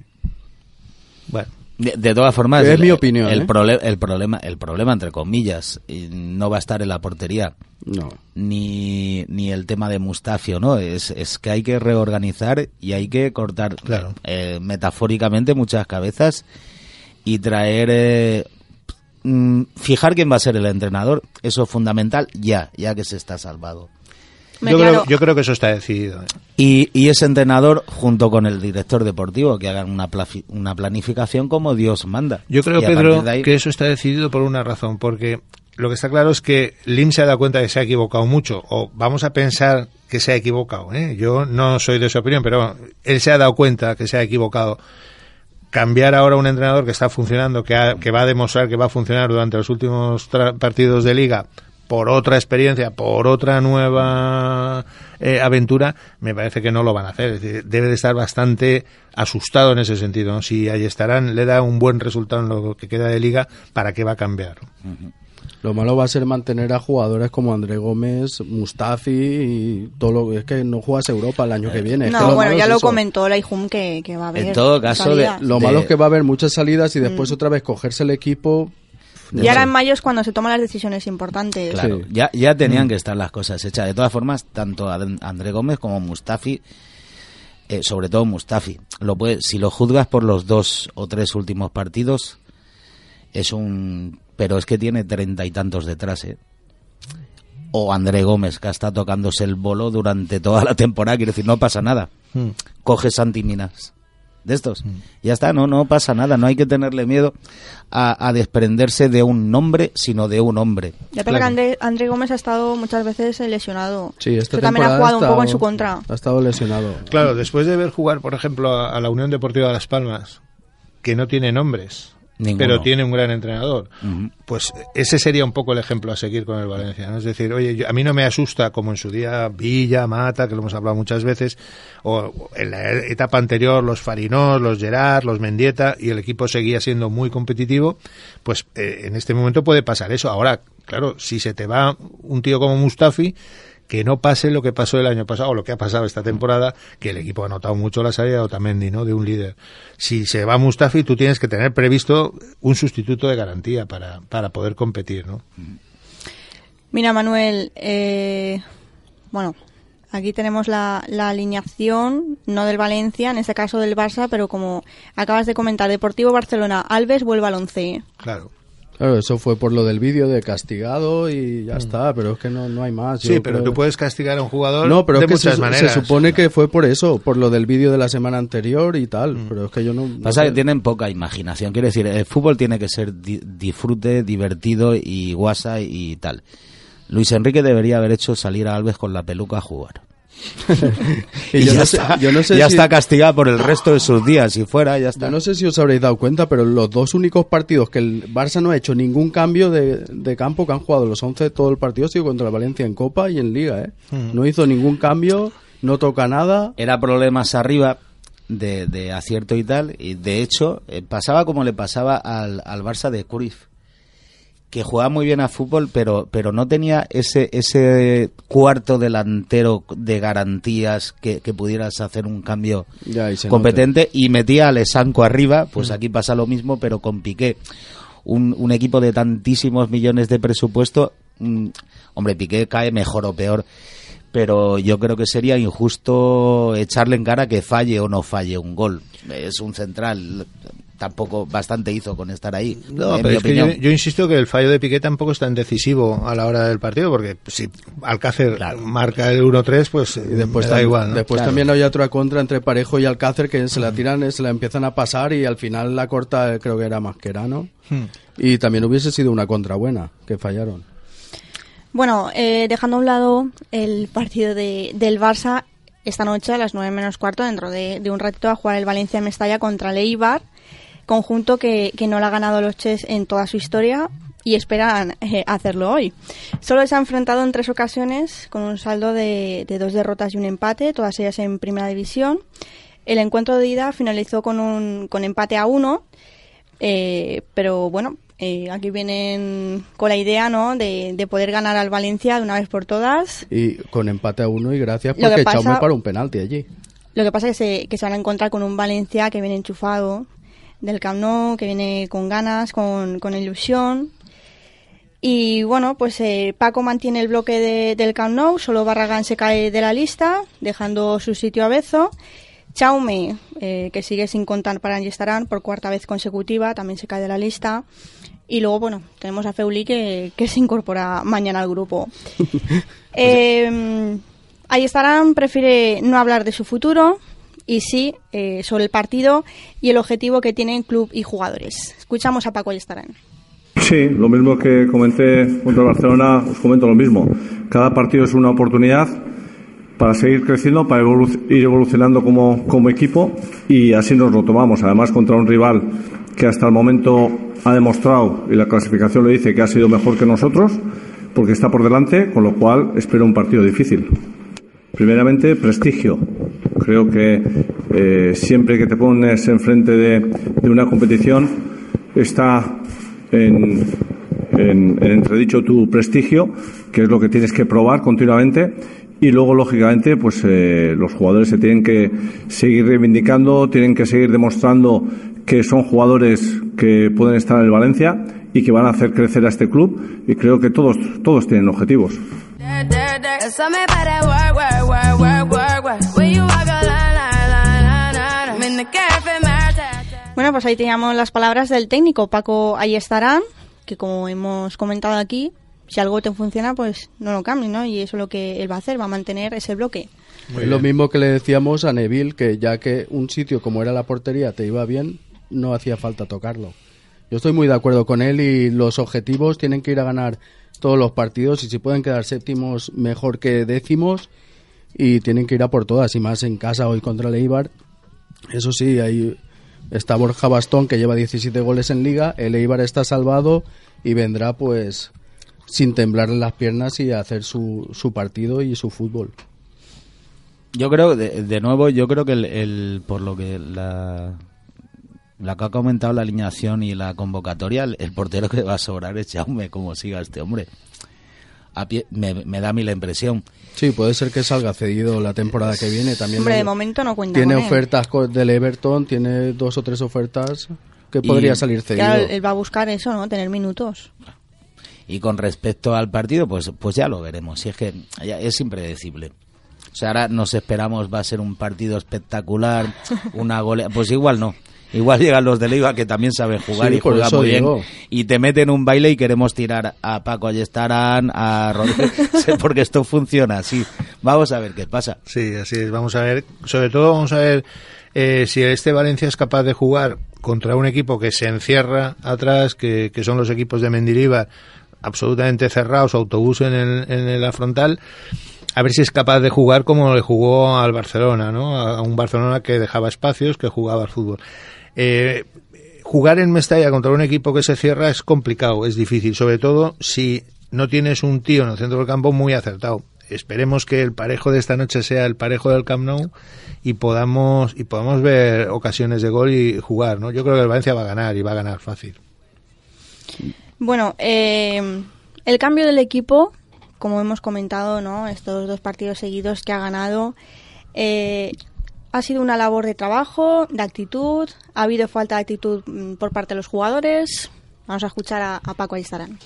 Bueno, De, de todas formas, Es el, mi opinión, El, ¿eh? prole- el problema, el problema entre comillas, no va a estar en la portería No. ni, ni el tema de Mustafio, ¿no? Es, es que hay que reorganizar y hay que cortar Claro. eh, metafóricamente muchas cabezas y traer eh, mm, fijar quién va a ser el entrenador. Eso es fundamental ya, ya que se está salvado. Me yo, claro. creo, yo creo que eso está decidido. ¿eh? Y, y ese entrenador, junto con el director deportivo, que hagan una, plafi- una planificación como Dios manda. Yo creo, Y Pedro, ahí- que eso está decidido por una razón, porque lo que está claro es que Lim se ha dado cuenta de que se ha equivocado mucho, o vamos a pensar que se ha equivocado. ¿eh? Yo no soy de esa opinión, pero él se ha dado cuenta que se ha equivocado. Cambiar ahora un entrenador que está funcionando, que, ha- que va a demostrar que va a funcionar durante los últimos tra- partidos de liga, por otra experiencia, por otra nueva eh, aventura, me parece que no lo van a hacer. Es decir, debe de estar bastante asustado en ese sentido. ¿no? Si ahí estarán, le da un buen resultado en lo que queda de liga, ¿para qué va a cambiar? Lo malo va a ser mantener a jugadores como André Gómez, Mustafi y todo lo es que no juegas Europa el año que viene. Es que No, bueno, ya es lo eso. comentó la IJUM que, que va a haber. En todo caso, de-. Lo de- malo es que va a haber muchas salidas y Mm. después otra vez cogerse el equipo. Y ahora en mayo es cuando se toman las decisiones importantes. Claro, Sí. ya, ya Mm. tenían que estar las cosas hechas. De todas formas, tanto André Gómez como Mustafi, eh, sobre todo Mustafi, lo puede, si lo juzgas por los dos o tres últimos partidos, es un... Pero es que tiene treinta y tantos detrás, ¿eh? O André Gómez, que está tocándose el bolo durante toda la temporada, quiere decir, no pasa nada. Mm. Coge Santi Minas. De estos. Ya está, no, no pasa nada. No hay que tenerle miedo a, a desprenderse de un nombre, sino de un hombre. Ya pero que André, André Gómez ha estado muchas veces lesionado. Sí, esta Eso también ha jugado un estado- poco en su contra. Ha estado lesionado. Claro, después de ver jugar, por ejemplo, a, a la Unión Deportiva de Las Palmas, que no tiene nombres, Ninguno. pero tiene un gran entrenador, pues ese sería un poco el ejemplo a seguir con el Valencia. ¿no? Es decir, oye, yo- a mí no me asusta como en su día Villa, Mata, que lo hemos hablado muchas veces, o, o en la etapa anterior los Farinós, los Gerard, los Mendieta, y el equipo seguía siendo muy competitivo, pues eh, en este momento puede pasar eso. Ahora, claro, si se te va un tío como Mustafi, que no pase lo que pasó el año pasado o lo que ha pasado esta temporada, que el equipo ha notado mucho la salida de Otamendi, ¿no? De un líder. Si se va Mustafi, tú tienes que tener previsto un sustituto de garantía para, para poder competir, ¿no? Mira, Manuel, eh, bueno, aquí tenemos la, la alineación, no del Valencia, en este caso del Barça, pero como acabas de comentar, Deportivo Barcelona, Alves vuelve al 11. Claro. Claro, eso fue por lo del vídeo de castigado y ya está, pero es que no, no hay más. Sí, Yo pero creo- tú puedes castigar a un jugador No, pero de es que muchas se, maneras. se supone que fue por eso, por lo del vídeo de la semana anterior y tal, Mm. pero es que yo no... no Pasa sé. que tienen poca imaginación. Quiero decir, el fútbol tiene que ser di- disfrute, divertido y guasa y tal. Luis Enrique debería haber hecho salir a Alves con la peluca a jugar. Y Y, yo ya, no sé- está, yo no sé ya si- está castigado por el resto de sus días. Si fuera, ya está. Yo no sé si os habréis dado cuenta, pero los dos únicos partidos que el Barça no ha hecho ningún cambio de, de campo que han jugado los 11 todo el partido ha sido contra el Valencia en Copa y en Liga, ¿eh? Mm. No hizo ningún cambio, no toca nada. Era problemas arriba de, de acierto y tal. Y de hecho, eh, pasaba como le pasaba al, al Barça de Cruyff. Que jugaba muy bien a fútbol, pero, pero no tenía ese, ese cuarto delantero de garantías que, que pudieras hacer un cambio competente y metía a Lesanco arriba, pues aquí pasa lo mismo, pero con Piqué. Un, un equipo de tantísimos millones de presupuesto, mm, hombre, Piqué cae mejor o peor, pero yo creo que sería injusto echarle en cara que falle o no falle un gol. Es un central, tampoco bastante hizo con estar ahí. No, pero es que yo, insisto que el fallo de Piqué tampoco es tan decisivo a la hora del partido, porque si Alcácer marca el 1-3, pues después da igual. Después también hay otra contra entre Parejo y Alcácer que se la tiran, se la empiezan a pasar y al final la corta creo que era Masquerano. Hmm. Y también hubiese sido una contra buena, que fallaron. Bueno, eh, dejando a un lado el partido de, del Barça, esta noche a las 9 menos cuarto, dentro de, de un ratito, a jugar el Valencia Mestalla contra el Eibar conjunto que, no le ha ganado los Chess en toda su historia y esperan eh, hacerlo hoy. Solo se ha enfrentado en tres ocasiones con un saldo de, dos derrotas y un empate, todas ellas en primera división. El encuentro de ida finalizó con un con empate a uno, eh, pero bueno, eh, aquí vienen con la idea ¿no? De, poder ganar al Valencia de una vez por todas. Y con empate a uno y gracias porque Chaume para un penalti allí. Lo que pasa es que se, que se van a encontrar con un Valencia que viene enchufado, del Camp Nou, que viene con ganas, con, con ilusión. Y bueno, pues eh, Paco mantiene el bloque de, del Camp Nou, solo Barragán se cae de la lista, dejando su sitio a Bezo. Chaume, eh, que sigue sin contar para Angestarán por cuarta vez consecutiva, también se cae de la lista. Y luego, bueno, tenemos a Feuli que, que se incorpora mañana al grupo. eh, estarán prefiere no hablar de su futuro, y sí eh, sobre el partido y el objetivo que tienen club y jugadores. Escuchamos a Paco Ayestarán. Sí, lo mismo que comenté contra Barcelona, os comento lo mismo. Cada partido es una oportunidad para seguir creciendo, para ir evolucionando como, como equipo y así nos lo tomamos. Además, contra un rival que hasta el momento ha demostrado, y la clasificación lo dice, que ha sido mejor que nosotros, porque está por delante, con lo cual espero un partido difícil. Primeramente, prestigio. Creo que eh, siempre que te pones enfrente de, de una competición está en, en, entredicho tu prestigio, que es lo que tienes que probar continuamente. Y luego, lógicamente, pues eh, los jugadores se tienen que seguir reivindicando, tienen que seguir demostrando que son jugadores que pueden estar en el Valencia y que van a hacer crecer a este club. Y creo que todos, todos tienen objetivos. Pues ahí teníamos las palabras del técnico Paco ahí estará, que como hemos comentado aquí, si algo te funciona, pues no lo cambie, ¿no? Y eso es lo que él va a hacer, va a mantener ese bloque. es lo mismo que le decíamos a Neville, que ya que un sitio como era la portería te iba bien, no hacía falta tocarlo. Yo estoy muy de acuerdo con él y los objetivos tienen que ir a ganar todos los partidos y si pueden quedar séptimos mejor que décimos y tienen que ir a por todas y más en casa hoy contra el Eibar. Eso sí, ahí está Borja Bastón que lleva 17 goles en liga, el Eibar está salvado y vendrá pues sin temblar las piernas y hacer su, su partido y su fútbol. Yo creo, de, de nuevo, yo creo que el, por lo que la, la que ha comentado la alineación y la convocatoria, el, portero que va a sobrar es Jaume, como siga este hombre. A pie, me, da a mí la impresión. Sí, puede ser que salga cedido la temporada que viene. También hombre, de momento no cuenta Tiene ofertas del Everton, tiene dos o tres ofertas que podría salir cedido. él va a buscar eso, ¿no? Tener minutos. Y con respecto al partido, pues, pues ya lo veremos. Si es que es impredecible. O sea, ahora nos esperamos va a ser un partido espectacular, una goleada. Pues igual no. Igual llegan los de Leiva que también saben jugar y juegan muy bien. Y te meten un baile y queremos tirar a Paco Ayestarán, a Rodríguez, porque esto funciona así. Vamos a ver qué pasa. Sí, así es. Vamos a ver. Sobre todo vamos a ver eh, si este Valencia es capaz de jugar contra un equipo que se encierra atrás, que, son los equipos de Mendilibar, absolutamente cerrados, autobús en, el, en la frontal a ver si es capaz de jugar como le jugó al Barcelona, ¿no? A un Barcelona que dejaba espacios, que jugaba al fútbol. Eh, jugar en Mestalla contra un equipo que se cierra es complicado, es difícil, sobre todo si no tienes un tío en el centro del campo muy acertado. Esperemos que el parejo de esta noche sea el parejo del Camp Nou y podamos y podamos ver ocasiones de gol y jugar, ¿no? Yo creo que el Valencia va a ganar y va a ganar fácil. Bueno, eh, el cambio del equipo, como hemos comentado, ¿no? Estos dos partidos seguidos que ha ganado, eh, ha sido una labor de trabajo, de actitud, ha habido falta de actitud mm, por parte de los jugadores. Vamos a escuchar a, a Paco Aistarán.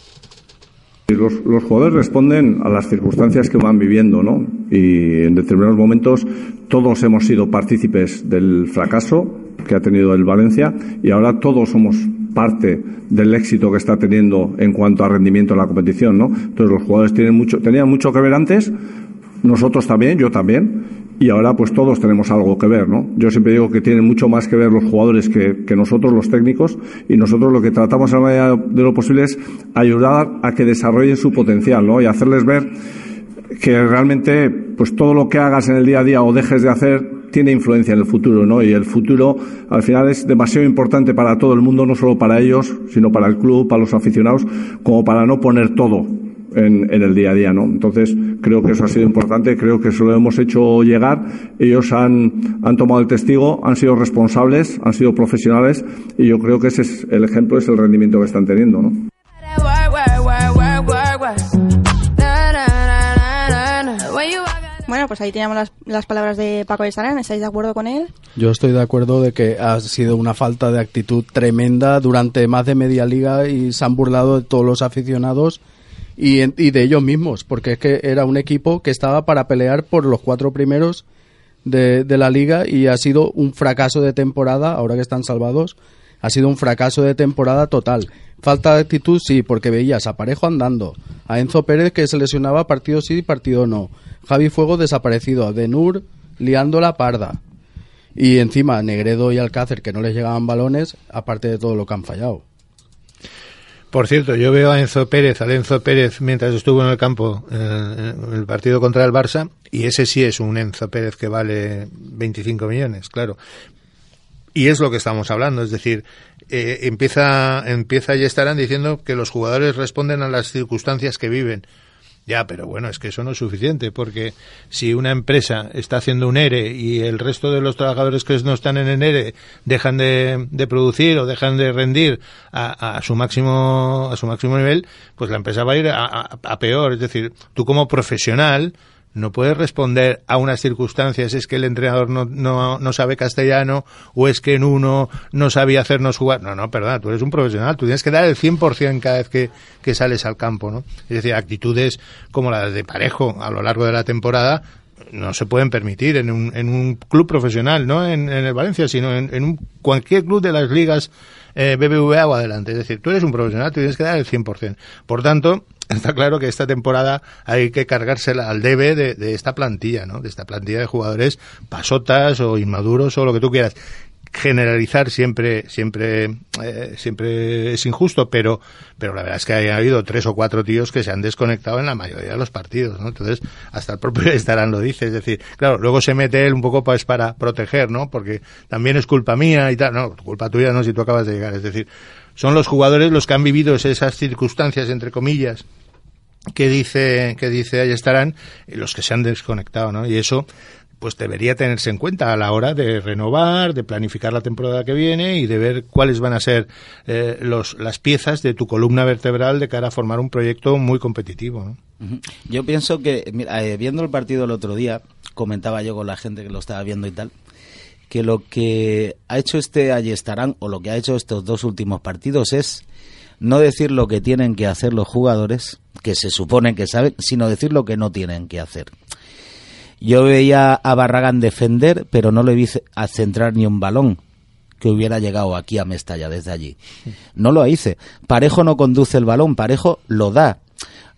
Los, los, jugadores responden a las circunstancias que van viviendo, ¿no? Y en determinados momentos todos hemos sido partícipes del fracaso que ha tenido el Valencia y ahora todos somos parte del éxito que está teniendo en cuanto a rendimiento en la competición, ¿no? Entonces los jugadores tienen mucho, tenían mucho que ver antes, nosotros también, yo también, y ahora pues todos tenemos algo que ver, ¿no? Yo siempre digo que tienen mucho más que ver los jugadores que, nosotros, los técnicos, y nosotros lo que tratamos a la medida de lo posible es ayudar a que desarrollen su potencial, ¿no? Y hacerles ver que realmente pues todo lo que hagas en el día a día o dejes de hacer tiene influencia en el futuro, ¿no? Y el futuro al final es demasiado importante para todo el mundo, no solo para ellos, sino para el club, para los aficionados, como para no poner todo en, en, el día a día, ¿no? Entonces, creo que eso ha sido importante, creo que se lo hemos hecho llegar. Ellos han, han tomado el testigo, han sido responsables, han sido profesionales y yo creo que ese es el ejemplo, es el rendimiento que están teniendo, ¿no? Bueno, pues ahí teníamos las, las palabras de Paco Estarán. ¿Estáis de acuerdo con él? Yo estoy de acuerdo de que ha sido una falta de actitud tremenda durante más de media liga y se han burlado de todos los aficionados y, y de ellos mismos, porque es que era un equipo que estaba para pelear por los cuatro primeros de, de la liga y ha sido un fracaso de temporada, ahora que están salvados, ha sido un fracaso de temporada total. Falta de actitud, sí, porque veías a Parejo andando, a Enzo Pérez que se lesionaba partido sí y partido no, Javi Fuego desaparecido, a Denur liando la parda. Y encima Negredo y Alcácer que no les llegaban balones, aparte de todo lo que han fallado. Por cierto, yo veo a Enzo Pérez, a Enzo Pérez mientras estuvo en el campo eh, en el partido contra el Barça, y ese sí es un Enzo Pérez que vale 25 millones, claro. Y es lo que estamos hablando, es decir, eh, empieza, empieza y estarán diciendo que los jugadores responden a las circunstancias que viven. Ya, pero bueno, es que eso no es suficiente, porque si una empresa está haciendo un ERE y el resto de los trabajadores que no están en el ERE dejan de, de producir o dejan de rendir a, su máximo a su máximo nivel, pues la empresa va a ir a, a peor. Es decir, tú como profesional no puedes responder a unas circunstancias, es que el entrenador no, no, no, sabe castellano o es que en uno no sabía hacernos jugar. No, no, perdona, tú eres un profesional, tú tienes que dar el 100% cada vez que, que sales al campo, ¿no? Es decir, actitudes como las de Parejo a lo largo de la temporada no se pueden permitir en un, en un club profesional, no en, el Valencia, sino en, un, cualquier club de las ligas eh, BBVA o adelante. Es decir, tú eres un profesional, tienes que dar el 100%. Por tanto, está claro que esta temporada hay que cargársela al debe de, de, esta plantilla, ¿no? De esta plantilla de jugadores pasotas o inmaduros o lo que tú quieras. Generalizar siempre, siempre, eh, siempre es injusto, pero, pero la verdad es que ha habido tres o cuatro tíos que se han desconectado en la mayoría de los partidos, ¿no? Entonces, hasta el propio Estarán lo dice, es decir, claro, luego se mete él un poco pues para proteger, ¿no? Porque también es culpa mía y tal, no, culpa tuya no si tú acabas de llegar, es decir, son los jugadores los que han vivido esas circunstancias, entre comillas, que dice, que dice ahí estarán los que se han desconectado, ¿no? Y eso, pues debería tenerse en cuenta a la hora de renovar, de planificar la temporada que viene y de ver cuáles van a ser eh, los, las piezas de tu columna vertebral de cara a formar un proyecto muy competitivo. Yo pienso que, mira, eh, viendo el partido el otro día, comentaba yo con la gente que lo estaba viendo y tal, que lo que ha hecho este Ayestarán o lo que ha hecho estos dos últimos partidos es no decir lo que tienen que hacer los jugadores, que se supone que saben, sino decir lo que no tienen que hacer. Yo veía a Barragán defender, pero no le vi a centrar ni un balón que hubiera llegado aquí a Mestalla desde allí. No lo hice. Parejo no conduce el balón, Parejo lo da.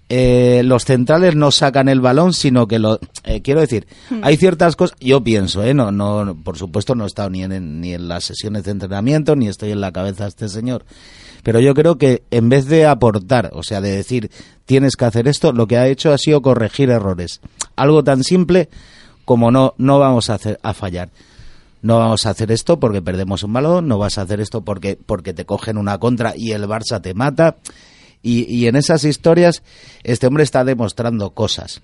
Eh, los centrales no sacan el balón, sino que lo eh, quiero decir, hay ciertas cosas. Yo pienso, eh, no, no, por supuesto no he estado ni en, ni en las sesiones de entrenamiento, ni estoy en la cabeza de este señor. Pero yo creo que en vez de aportar, o sea, de decir tienes que hacer esto, lo que ha hecho ha sido corregir errores. Algo tan simple como no, no vamos a, hacer, a fallar. No vamos a hacer esto porque perdemos un balón, no vas a hacer esto porque, porque te cogen una contra y el Barça te mata. Y, y en esas historias, este hombre está demostrando cosas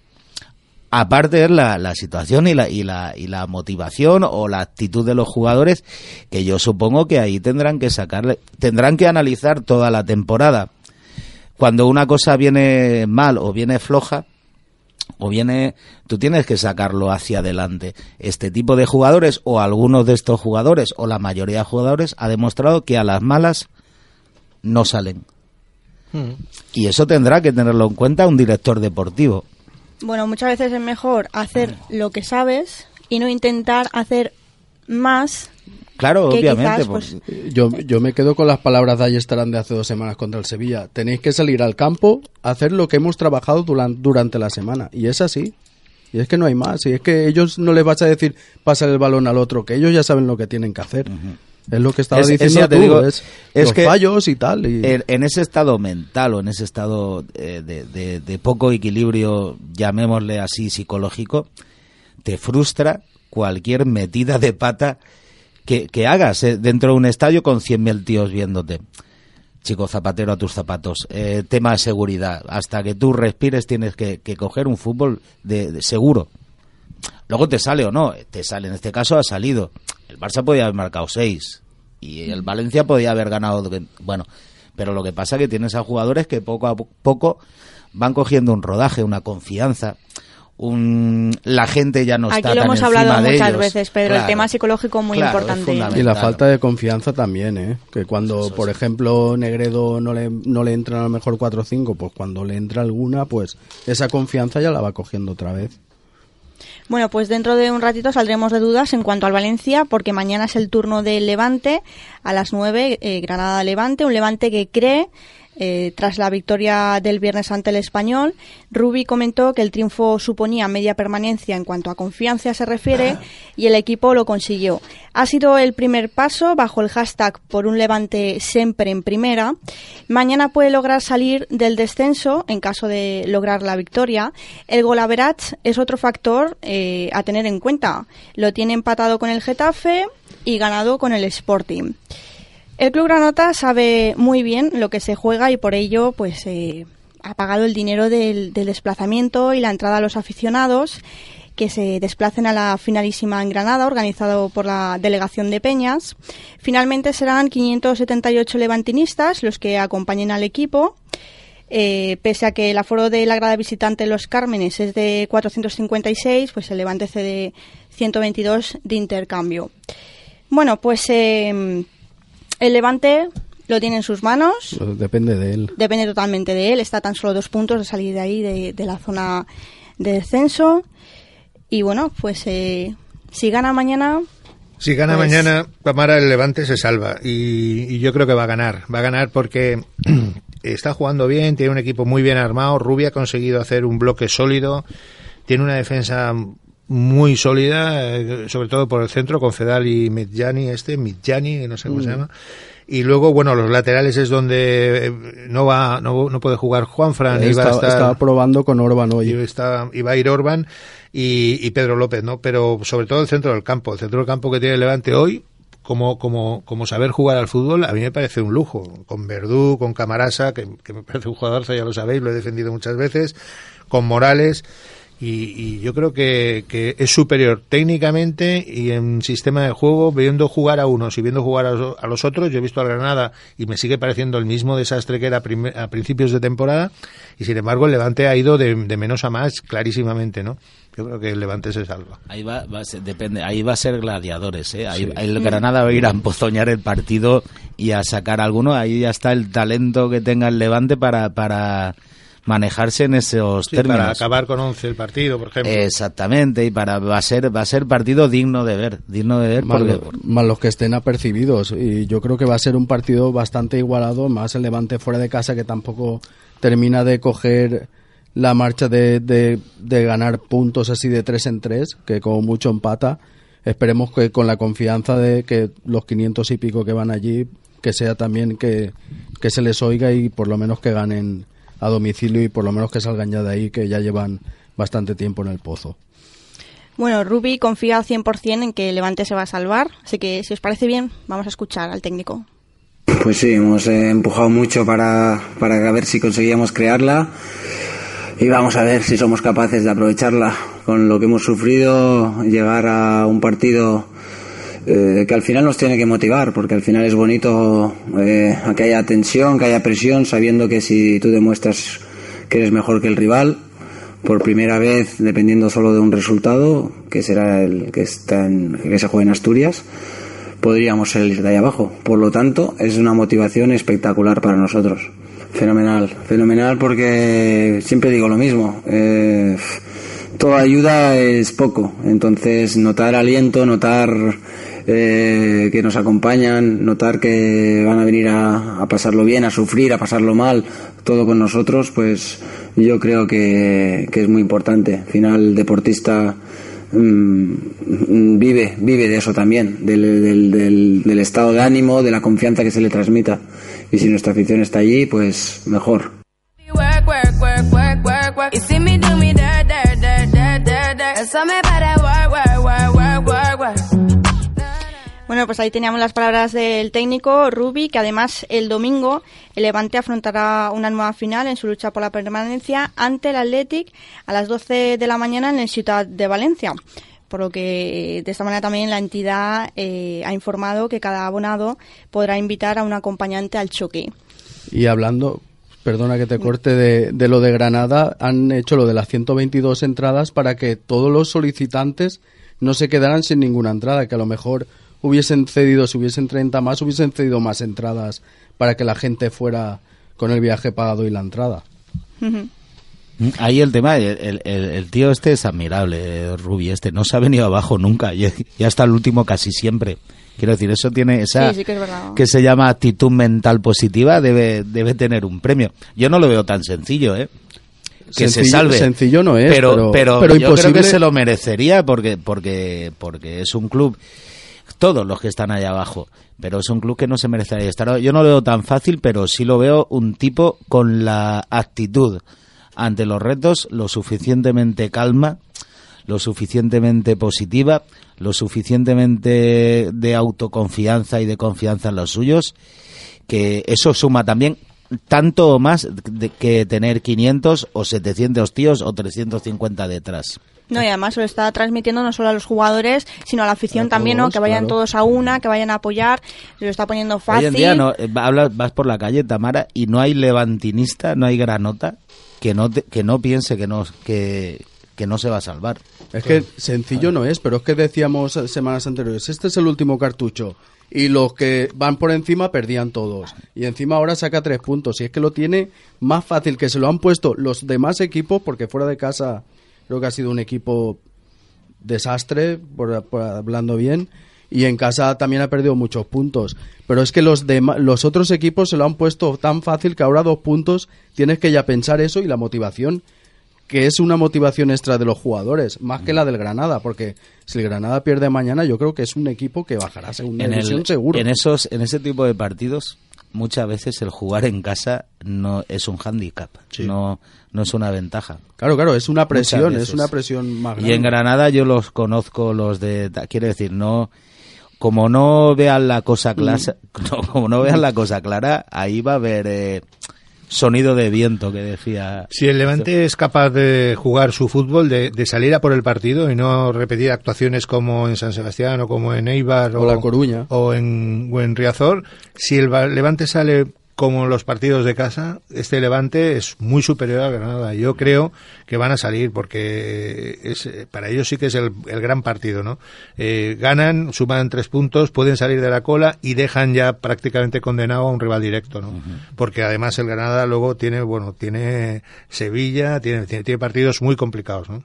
aparte es la, la situación y la, y, la, y la motivación o la actitud de los jugadores, que yo supongo que ahí tendrán que sacarle, tendrán que analizar toda la temporada. cuando una cosa viene mal o viene floja, o viene, tú tienes que sacarlo hacia adelante. Este tipo de jugadores o algunos de estos jugadores o la mayoría de jugadores ha demostrado que a las malas no salen. Mm. Y eso tendrá que tenerlo en cuenta un director deportivo. Bueno, muchas veces es mejor hacer lo que sabes y no intentar hacer más. Claro, que obviamente. quizás, pues, pues, Yo, yo me quedo con las palabras de Ayestarán de hace dos semanas contra el Sevilla. Tenéis que salir al campo a hacer lo que hemos trabajado duran- durante la semana. Y es así. Y es que no hay más. Y es que ellos no les vas a decir pasar el balón al otro, que ellos ya saben lo que tienen que hacer. Es lo que estaba Es- diciendo te digo, es, es los que fallos y tal. y- en, en ese estado mental o en ese estado eh, de, de- de poco equilibrio, llamémosle así, psicológico, te frustra cualquier metida de pata que, que hagas eh, dentro de un estadio con 100.000 tíos viéndote. Chico zapatero a tus zapatos. Eh, tema de seguridad. Hasta que tú respires tienes que, que coger un fútbol de, de seguro. Luego te sale o no, te sale. En este caso ha salido. El Barça podía haber marcado seis y el Valencia podía haber ganado. Bueno, pero lo que pasa es que tienes a jugadores que poco a po- poco van cogiendo un rodaje, una confianza. Un, la gente ya no está Aquí lo tan hemos hablado de muchas ellos. veces, Pedro. Claro. El tema psicológico muy Claro, importante. Y la falta de confianza también, ¿eh? Que cuando, por ejemplo, Negredo no le, no le entran a lo mejor 4 o 5, pues cuando le entra alguna, pues esa confianza ya la va cogiendo otra vez. Bueno, pues dentro de un ratito saldremos de dudas en cuanto al Valencia, porque mañana es el turno del Levante a las 9, eh, Granada-Levante, un Levante que cree. Eh, tras la victoria del viernes ante el español, Rubi comentó que el triunfo suponía media permanencia en cuanto a confianza se refiere y el equipo lo consiguió. Ha sido el primer paso bajo el hashtag por un Levante siempre en primera. Mañana puede lograr salir del descenso en caso de lograr la victoria. El golaverat es otro factor eh, a tener en cuenta. Lo tiene empatado con el Getafe y ganado con el Sporting. El Club Granota sabe muy bien lo que se juega y por ello pues eh, ha pagado el dinero del, desplazamiento y la entrada a los aficionados que se desplacen a la finalísima en Granada, organizado por la delegación de Peñas. Finalmente serán 578 levantinistas los que acompañen al equipo. Eh, pese a que el aforo de la grada visitante Los Cármenes es de 456, pues el Levante cede 122 de intercambio. Bueno, pues eh, el Levante lo tiene en sus manos, Pues Depende de él. depende totalmente de él, está tan solo dos puntos de salir de ahí, de, de la zona de descenso. Y bueno, pues eh, si gana mañana, Si gana Pues- mañana, Pamara el Levante se salva. Y, y yo creo que va a ganar. Va a ganar porque está jugando bien, tiene un equipo muy bien armado. Rubia ha conseguido hacer un bloque sólido. Tiene una defensa muy sólida, eh, sobre todo por el centro, con Fedal y Midjani, este, Midjani, no sé cómo se llama. Y luego, bueno, los laterales es donde eh, no va, no, no puede jugar Juanfran, iba a Estaba, estar estaba probando con Orban hoy. está, iba a ir Orban y, y Pedro López, ¿no? Pero sobre todo el centro del campo. El centro del campo que tiene el Levante hoy, como, como, como saber jugar al fútbol, a mí me parece un lujo. Con Verdú, con Camarasa, que, que me parece un jugador, ya lo sabéis, lo he defendido muchas veces, con Morales. Y, y yo creo que, que es superior técnicamente y en sistema de juego, viendo jugar a unos y viendo jugar a los, a los otros. Yo he visto a Granada y me sigue pareciendo el mismo desastre que era a principios de temporada. Y sin embargo, el Levante ha ido de, de menos a más, clarísimamente, ¿no? Yo creo que el Levante se salva. Ahí va, va a ser- depende, ahí va a ser gladiadores, ¿eh? Ahí, ahí el Granada va a ir a empozoñar el partido y a sacar alguno. Ahí ya está el talento que tenga el Levante para, para manejarse en esos Sí, términos. para acabar con 11 el partido, por ejemplo. Exactamente, y para va a ser va a ser partido digno de ver, digno de ver Más, porque lo- más los que estén apercibidos. Y yo creo que va a ser un partido bastante igualado, más el Levante fuera de casa que tampoco termina de coger la marcha de, de, de ganar puntos así de tres en tres, que como mucho empata. Esperemos que con la confianza de que los 500 y pico que van allí, que sea también que, que se les oiga y por lo menos que ganen a domicilio y por lo menos que salgan ya de ahí, que ya llevan bastante tiempo en el pozo. bueno, Rubi confía al 100% en que el Levante se va a salvar. Así que si os parece bien, vamos a escuchar al técnico. Pues sí, hemos eh, empujado mucho para, para ver si conseguíamos crearla y vamos a ver si somos capaces de aprovecharla. Con lo que hemos sufrido, llegar a un partido eh, que al final nos tiene que motivar, porque al final es bonito eh, que haya tensión, que haya presión, sabiendo que si tú demuestras que eres mejor que el rival, por primera vez, dependiendo solo de un resultado, que será el que, está en, que se juega en Asturias, podríamos salir de ahí abajo. Por lo tanto, es una motivación espectacular para nosotros. Fenomenal, fenomenal porque siempre digo lo mismo. Eh, toda ayuda es poco, entonces notar aliento, notar eh, que nos acompañan, notar que van a venir a, pasarlo bien, a sufrir, a pasarlo mal, todo con nosotros, pues yo creo que, es muy importante. Al final, deportista mm, vive, vive de eso también, del, del estado de ánimo, de la confianza que se le transmita. Y si nuestra afición está allí, pues mejor. Bueno, pues ahí teníamos las palabras del técnico Rubi, que además el domingo el Levante afrontará una nueva final en su lucha por la permanencia ante el Athletic a las 12 de la mañana en el Ciudad de Valencia. Por lo que de esta manera también la entidad eh, ha informado que cada abonado podrá invitar a un acompañante al choque. Y hablando, perdona que te corte, de, de, lo de Granada, han hecho lo de las 122 entradas para que todos los solicitantes no se quedaran sin ninguna entrada, que a lo mejor hubiesen cedido, si hubiesen 30 más, hubiesen cedido más entradas para que la gente fuera con el viaje pagado y la entrada. Ahí el tema, el, el, tío este es admirable, Rubi este, no se ha venido abajo nunca y, hasta el último casi siempre. Quiero decir, eso tiene esa que, se llama actitud mental positiva, debe, debe tener un premio. Yo no lo veo tan sencillo, ¿eh? que se salve. Sencillo no es, pero, pero, yo creo que se lo merecería porque, porque, porque es un club todos los que están allá abajo. Pero es un club que no se merece estar. Yo no lo veo tan fácil, pero sí lo veo un tipo con la actitud ante los retos lo suficientemente calma, lo suficientemente positiva, lo suficientemente de autoconfianza y de confianza en los suyos, que eso suma también tanto más que tener 500 o 700 tíos o 350 detrás. No, y además lo está transmitiendo no solo a los jugadores, sino a la afición también, ¿no? Que vayan todos a una, que vayan a apoyar, se lo está poniendo fácil. Hoy en día no, eh, hablas, vas por la calle, Tamara, y no hay levantinista, no hay granota que no, que no piense que no, que, que no se va a salvar. Es que sencillo no es, pero es que decíamos semanas anteriores, este es el último cartucho y los que van por encima perdían todos. Y encima ahora saca tres puntos. Y es que lo tiene más fácil que se lo han puesto los demás equipos, porque fuera de casa creo que ha sido un equipo desastre, por, hablando bien. Y en casa también ha perdido muchos puntos. Pero es que los, los otros equipos se lo han puesto tan fácil que ahora dos puntos tienes que ya pensar eso y la motivación que es una motivación extra de los jugadores, más que la del Granada, porque si el Granada pierde mañana, yo creo que es un equipo que bajará a segunda en división seguro. En esos, en ese tipo de partidos, muchas veces el jugar en casa no es un hándicap, no, no es una ventaja. Claro, claro, es una presión, es una presión más grande. Y en Granada yo los conozco, los de, quiere decir, no, como no vean la cosa clara, como no vean la cosa clara, ahí va a haber eh, sonido de viento que decía. Si el Levante es capaz de jugar su fútbol, de, salir a por el partido y no repetir actuaciones como en San Sebastián o como en Eibar o, La Coruña o en, o en Riazor, si el Levante sale como los partidos de casa, este Levante es muy superior a Granada. Yo creo que van a salir porque es, para ellos sí que es el, gran partido, ¿no? Eh, ganan, suman tres puntos, pueden salir de la cola y dejan ya prácticamente condenado a un rival directo, ¿no? Porque además el Granada luego tiene, bueno, tiene Sevilla, tiene, tiene, partidos muy complicados, ¿no?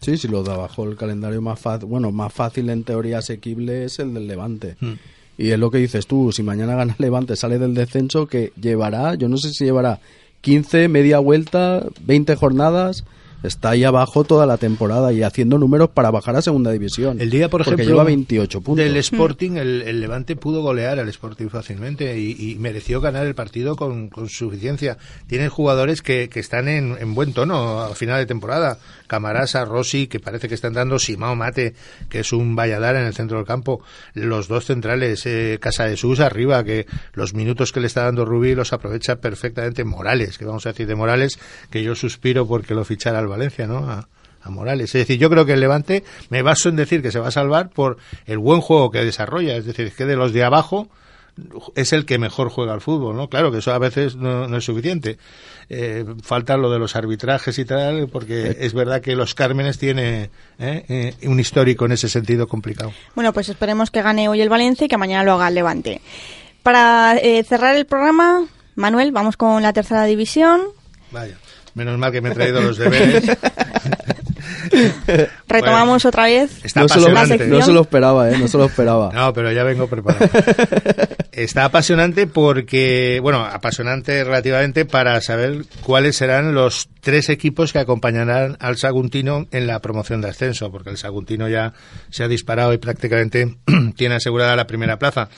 Sí, sí, lo de abajo el calendario más fácil, bueno, más fácil en teoría asequible es el del Levante. Mm. Y es lo que dices tú, si mañana gana Levante, sale del descenso, que llevará, yo no sé si llevará 15, media vuelta, 20 jornadas, está ahí abajo toda la temporada y haciendo números para bajar a segunda división. El día, por ejemplo, lleva 28 puntos. Del Sporting, el, Levante pudo golear al Sporting fácilmente y, mereció ganar el partido con, suficiencia. Tienen jugadores que, que están en, en, buen tono a final de temporada. Camarasa, Rossi, que parece que están dando, Simao Mate, que es un valladar en el centro del campo, los dos centrales, eh, Casa de Sus arriba, que los minutos que le está dando Rubí los aprovecha perfectamente Morales, que vamos a decir de Morales, que yo suspiro porque lo fichara al Valencia, ¿no? A, a Morales. Es decir, yo creo que el Levante me baso en decir que se va a salvar por el buen juego que desarrolla. Es decir, que de los de abajo es el que mejor juega al fútbol, ¿no? Claro que eso a veces no, es suficiente. Eh, falta lo de los arbitrajes y tal, porque es verdad que los Cármenes tiene eh, eh, un histórico en ese sentido complicado. Bueno, pues esperemos que gane hoy el Valencia y que mañana lo haga el Levante. Para cerrar el programa, Manuel, vamos con la tercera división. Vaya, menos mal que me he traído los deberes. Retomamos otra vez. Está no, se lo, no se lo esperaba, ¿eh? No se lo esperaba. No, pero ya vengo preparado. está apasionante porque, bueno, apasionante relativamente para saber cuáles serán los tres equipos que acompañarán al Saguntino en la promoción de ascenso, porque el Saguntino ya se ha disparado y prácticamente tiene asegurada la primera plaza.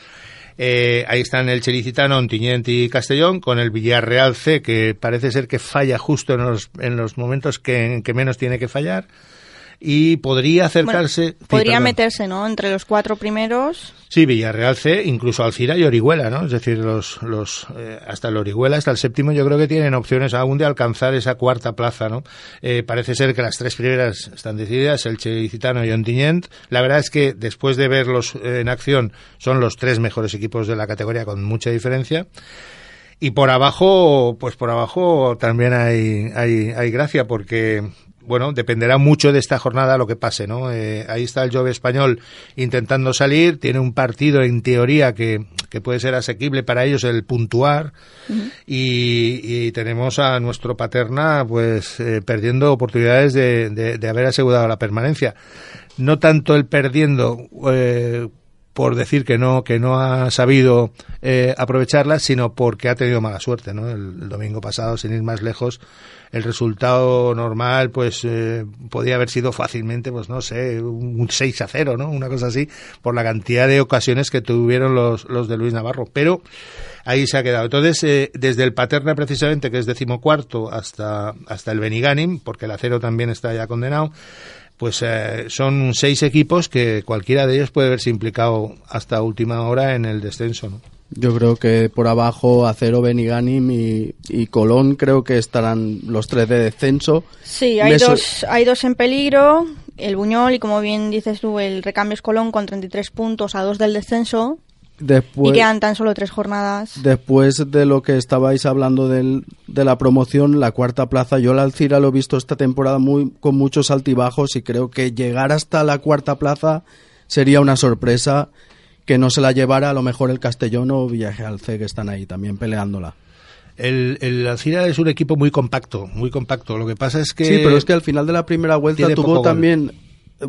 Eh, ahí están el Chelicitano, Ontiñent y Castellón, con el Villarreal C, que parece ser que falla justo en los, en los momentos que, en que menos tiene que fallar y podría acercarse. podría meterse, ¿no? Entre los cuatro primeros. Sí, Villarreal C, incluso Alcira y Orihuela, ¿no? Es decir, los, los, eh, hasta el Orihuela, hasta el séptimo, yo creo que tienen opciones aún de alcanzar esa cuarta plaza, ¿no? Eh, parece ser que las tres primeras están decididas, el Chelicitano y Ontinyent. La verdad es que después de verlos en acción, son los tres mejores equipos de la categoría con mucha diferencia. Y por abajo, pues por abajo también hay, hay, hay gracia porque bueno, dependerá mucho de esta jornada lo que pase, ¿no? Eh, ahí está el Jove español intentando salir, tiene un partido en teoría que, que puede ser asequible para ellos el puntuar y, tenemos a nuestro Paterna pues eh, perdiendo oportunidades de, de, haber asegurado la permanencia. No tanto el perdiendo eh, por decir que no que no ha sabido aprovecharla, sino porque ha tenido mala suerte, ¿no? el domingo pasado, sin ir más lejos, el resultado normal pues eh, podía haber sido fácilmente pues no sé un 6 a 0 no una cosa así por la cantidad de ocasiones que tuvieron los, los de Luis Navarro. Pero ahí se ha quedado. Entonces eh, desde el Paterna precisamente que es decimocuarto hasta hasta el Beniganim porque el acero también está ya condenado pues eh, son seis equipos que cualquiera de ellos puede verse implicado hasta última hora en el descenso ¿no? Yo creo que por abajo Acero, Beniganim y, y Colón creo que estarán los tres de descenso. Sí, hay, dos, hay dos en peligro, el Buñol y como bien dices tú, el recambio es Colón con 33 puntos a dos del descenso. Después, y quedan tan solo tres jornadas. Después de lo que estabais hablando del, de la promoción, la cuarta plaza, yo la Alcira lo he visto esta temporada muy, con muchos altibajos y creo que llegar hasta la cuarta plaza sería una sorpresa que no se la llevara a lo mejor el Castellón o Villaje C que están ahí también peleándola. El, el Alcira es un equipo muy compacto, muy compacto. Lo que pasa es que... Sí, pero es que al final de la primera vuelta tuvo también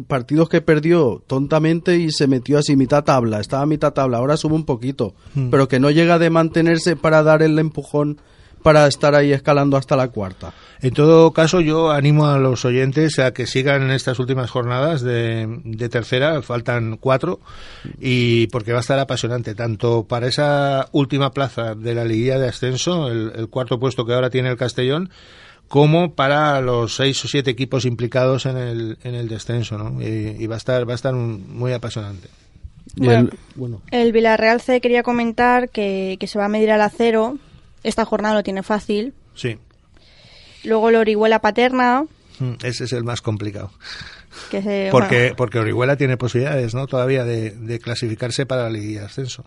partidos que perdió tontamente y se metió así mitad tabla, estaba mitad tabla, ahora sube un poquito, hmm. pero que no llega de mantenerse para dar el empujón para estar ahí escalando hasta la cuarta. En todo caso, yo animo a los oyentes a que sigan en estas últimas jornadas de, tercera, faltan cuatro, y porque va a estar apasionante, tanto para esa última plaza de la liguilla de ascenso, el, cuarto puesto que ahora tiene el Castellón, como para los seis o siete equipos implicados en el, en el descenso, ¿no? Y, va a estar, va a estar muy apasionante. Bueno, el, bueno. el Villarreal C quería comentar que, que se va a medir al acero esta jornada lo tiene fácil. Sí. Luego el Orihuela Paterna. Mm, ese es el más complicado. porque, porque Orihuela tiene posibilidades, ¿no? Todavía de, clasificarse para la Liga de Ascenso.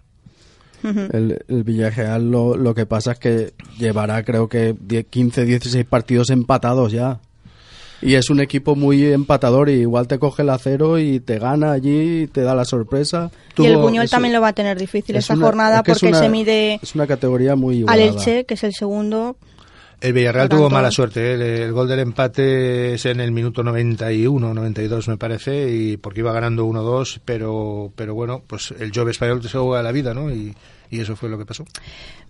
El, el Villareal lo, lo que pasa es que llevará creo que 15, 16 partidos empatados ya. Y es un equipo muy empatador y igual te coge el acero y te gana allí y te da la sorpresa. Y el Buñol también lo va a tener difícil esta jornada porque se mide es una categoría muy al Elche, que es el segundo. El Villarreal tuvo mala suerte. ¿eh? El, gol del empate es en el minuto 91, 92 me parece, y porque iba ganando 1-2, pero, pero bueno, pues el Jove español se juega la vida, ¿no? Y, y eso fue lo que pasó.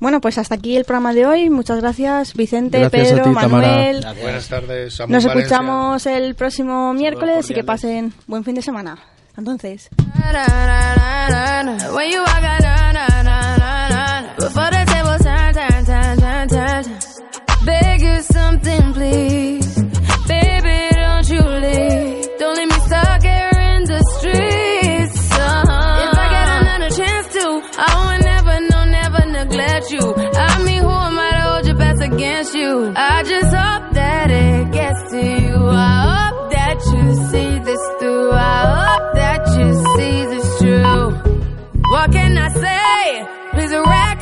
Bueno, pues hasta aquí el programa de hoy. Muchas gracias, Vicente, Pedro, Manuel. Buenas tardes. Nos escuchamos el próximo miércoles y que pasen buen fin de semana. Entonces.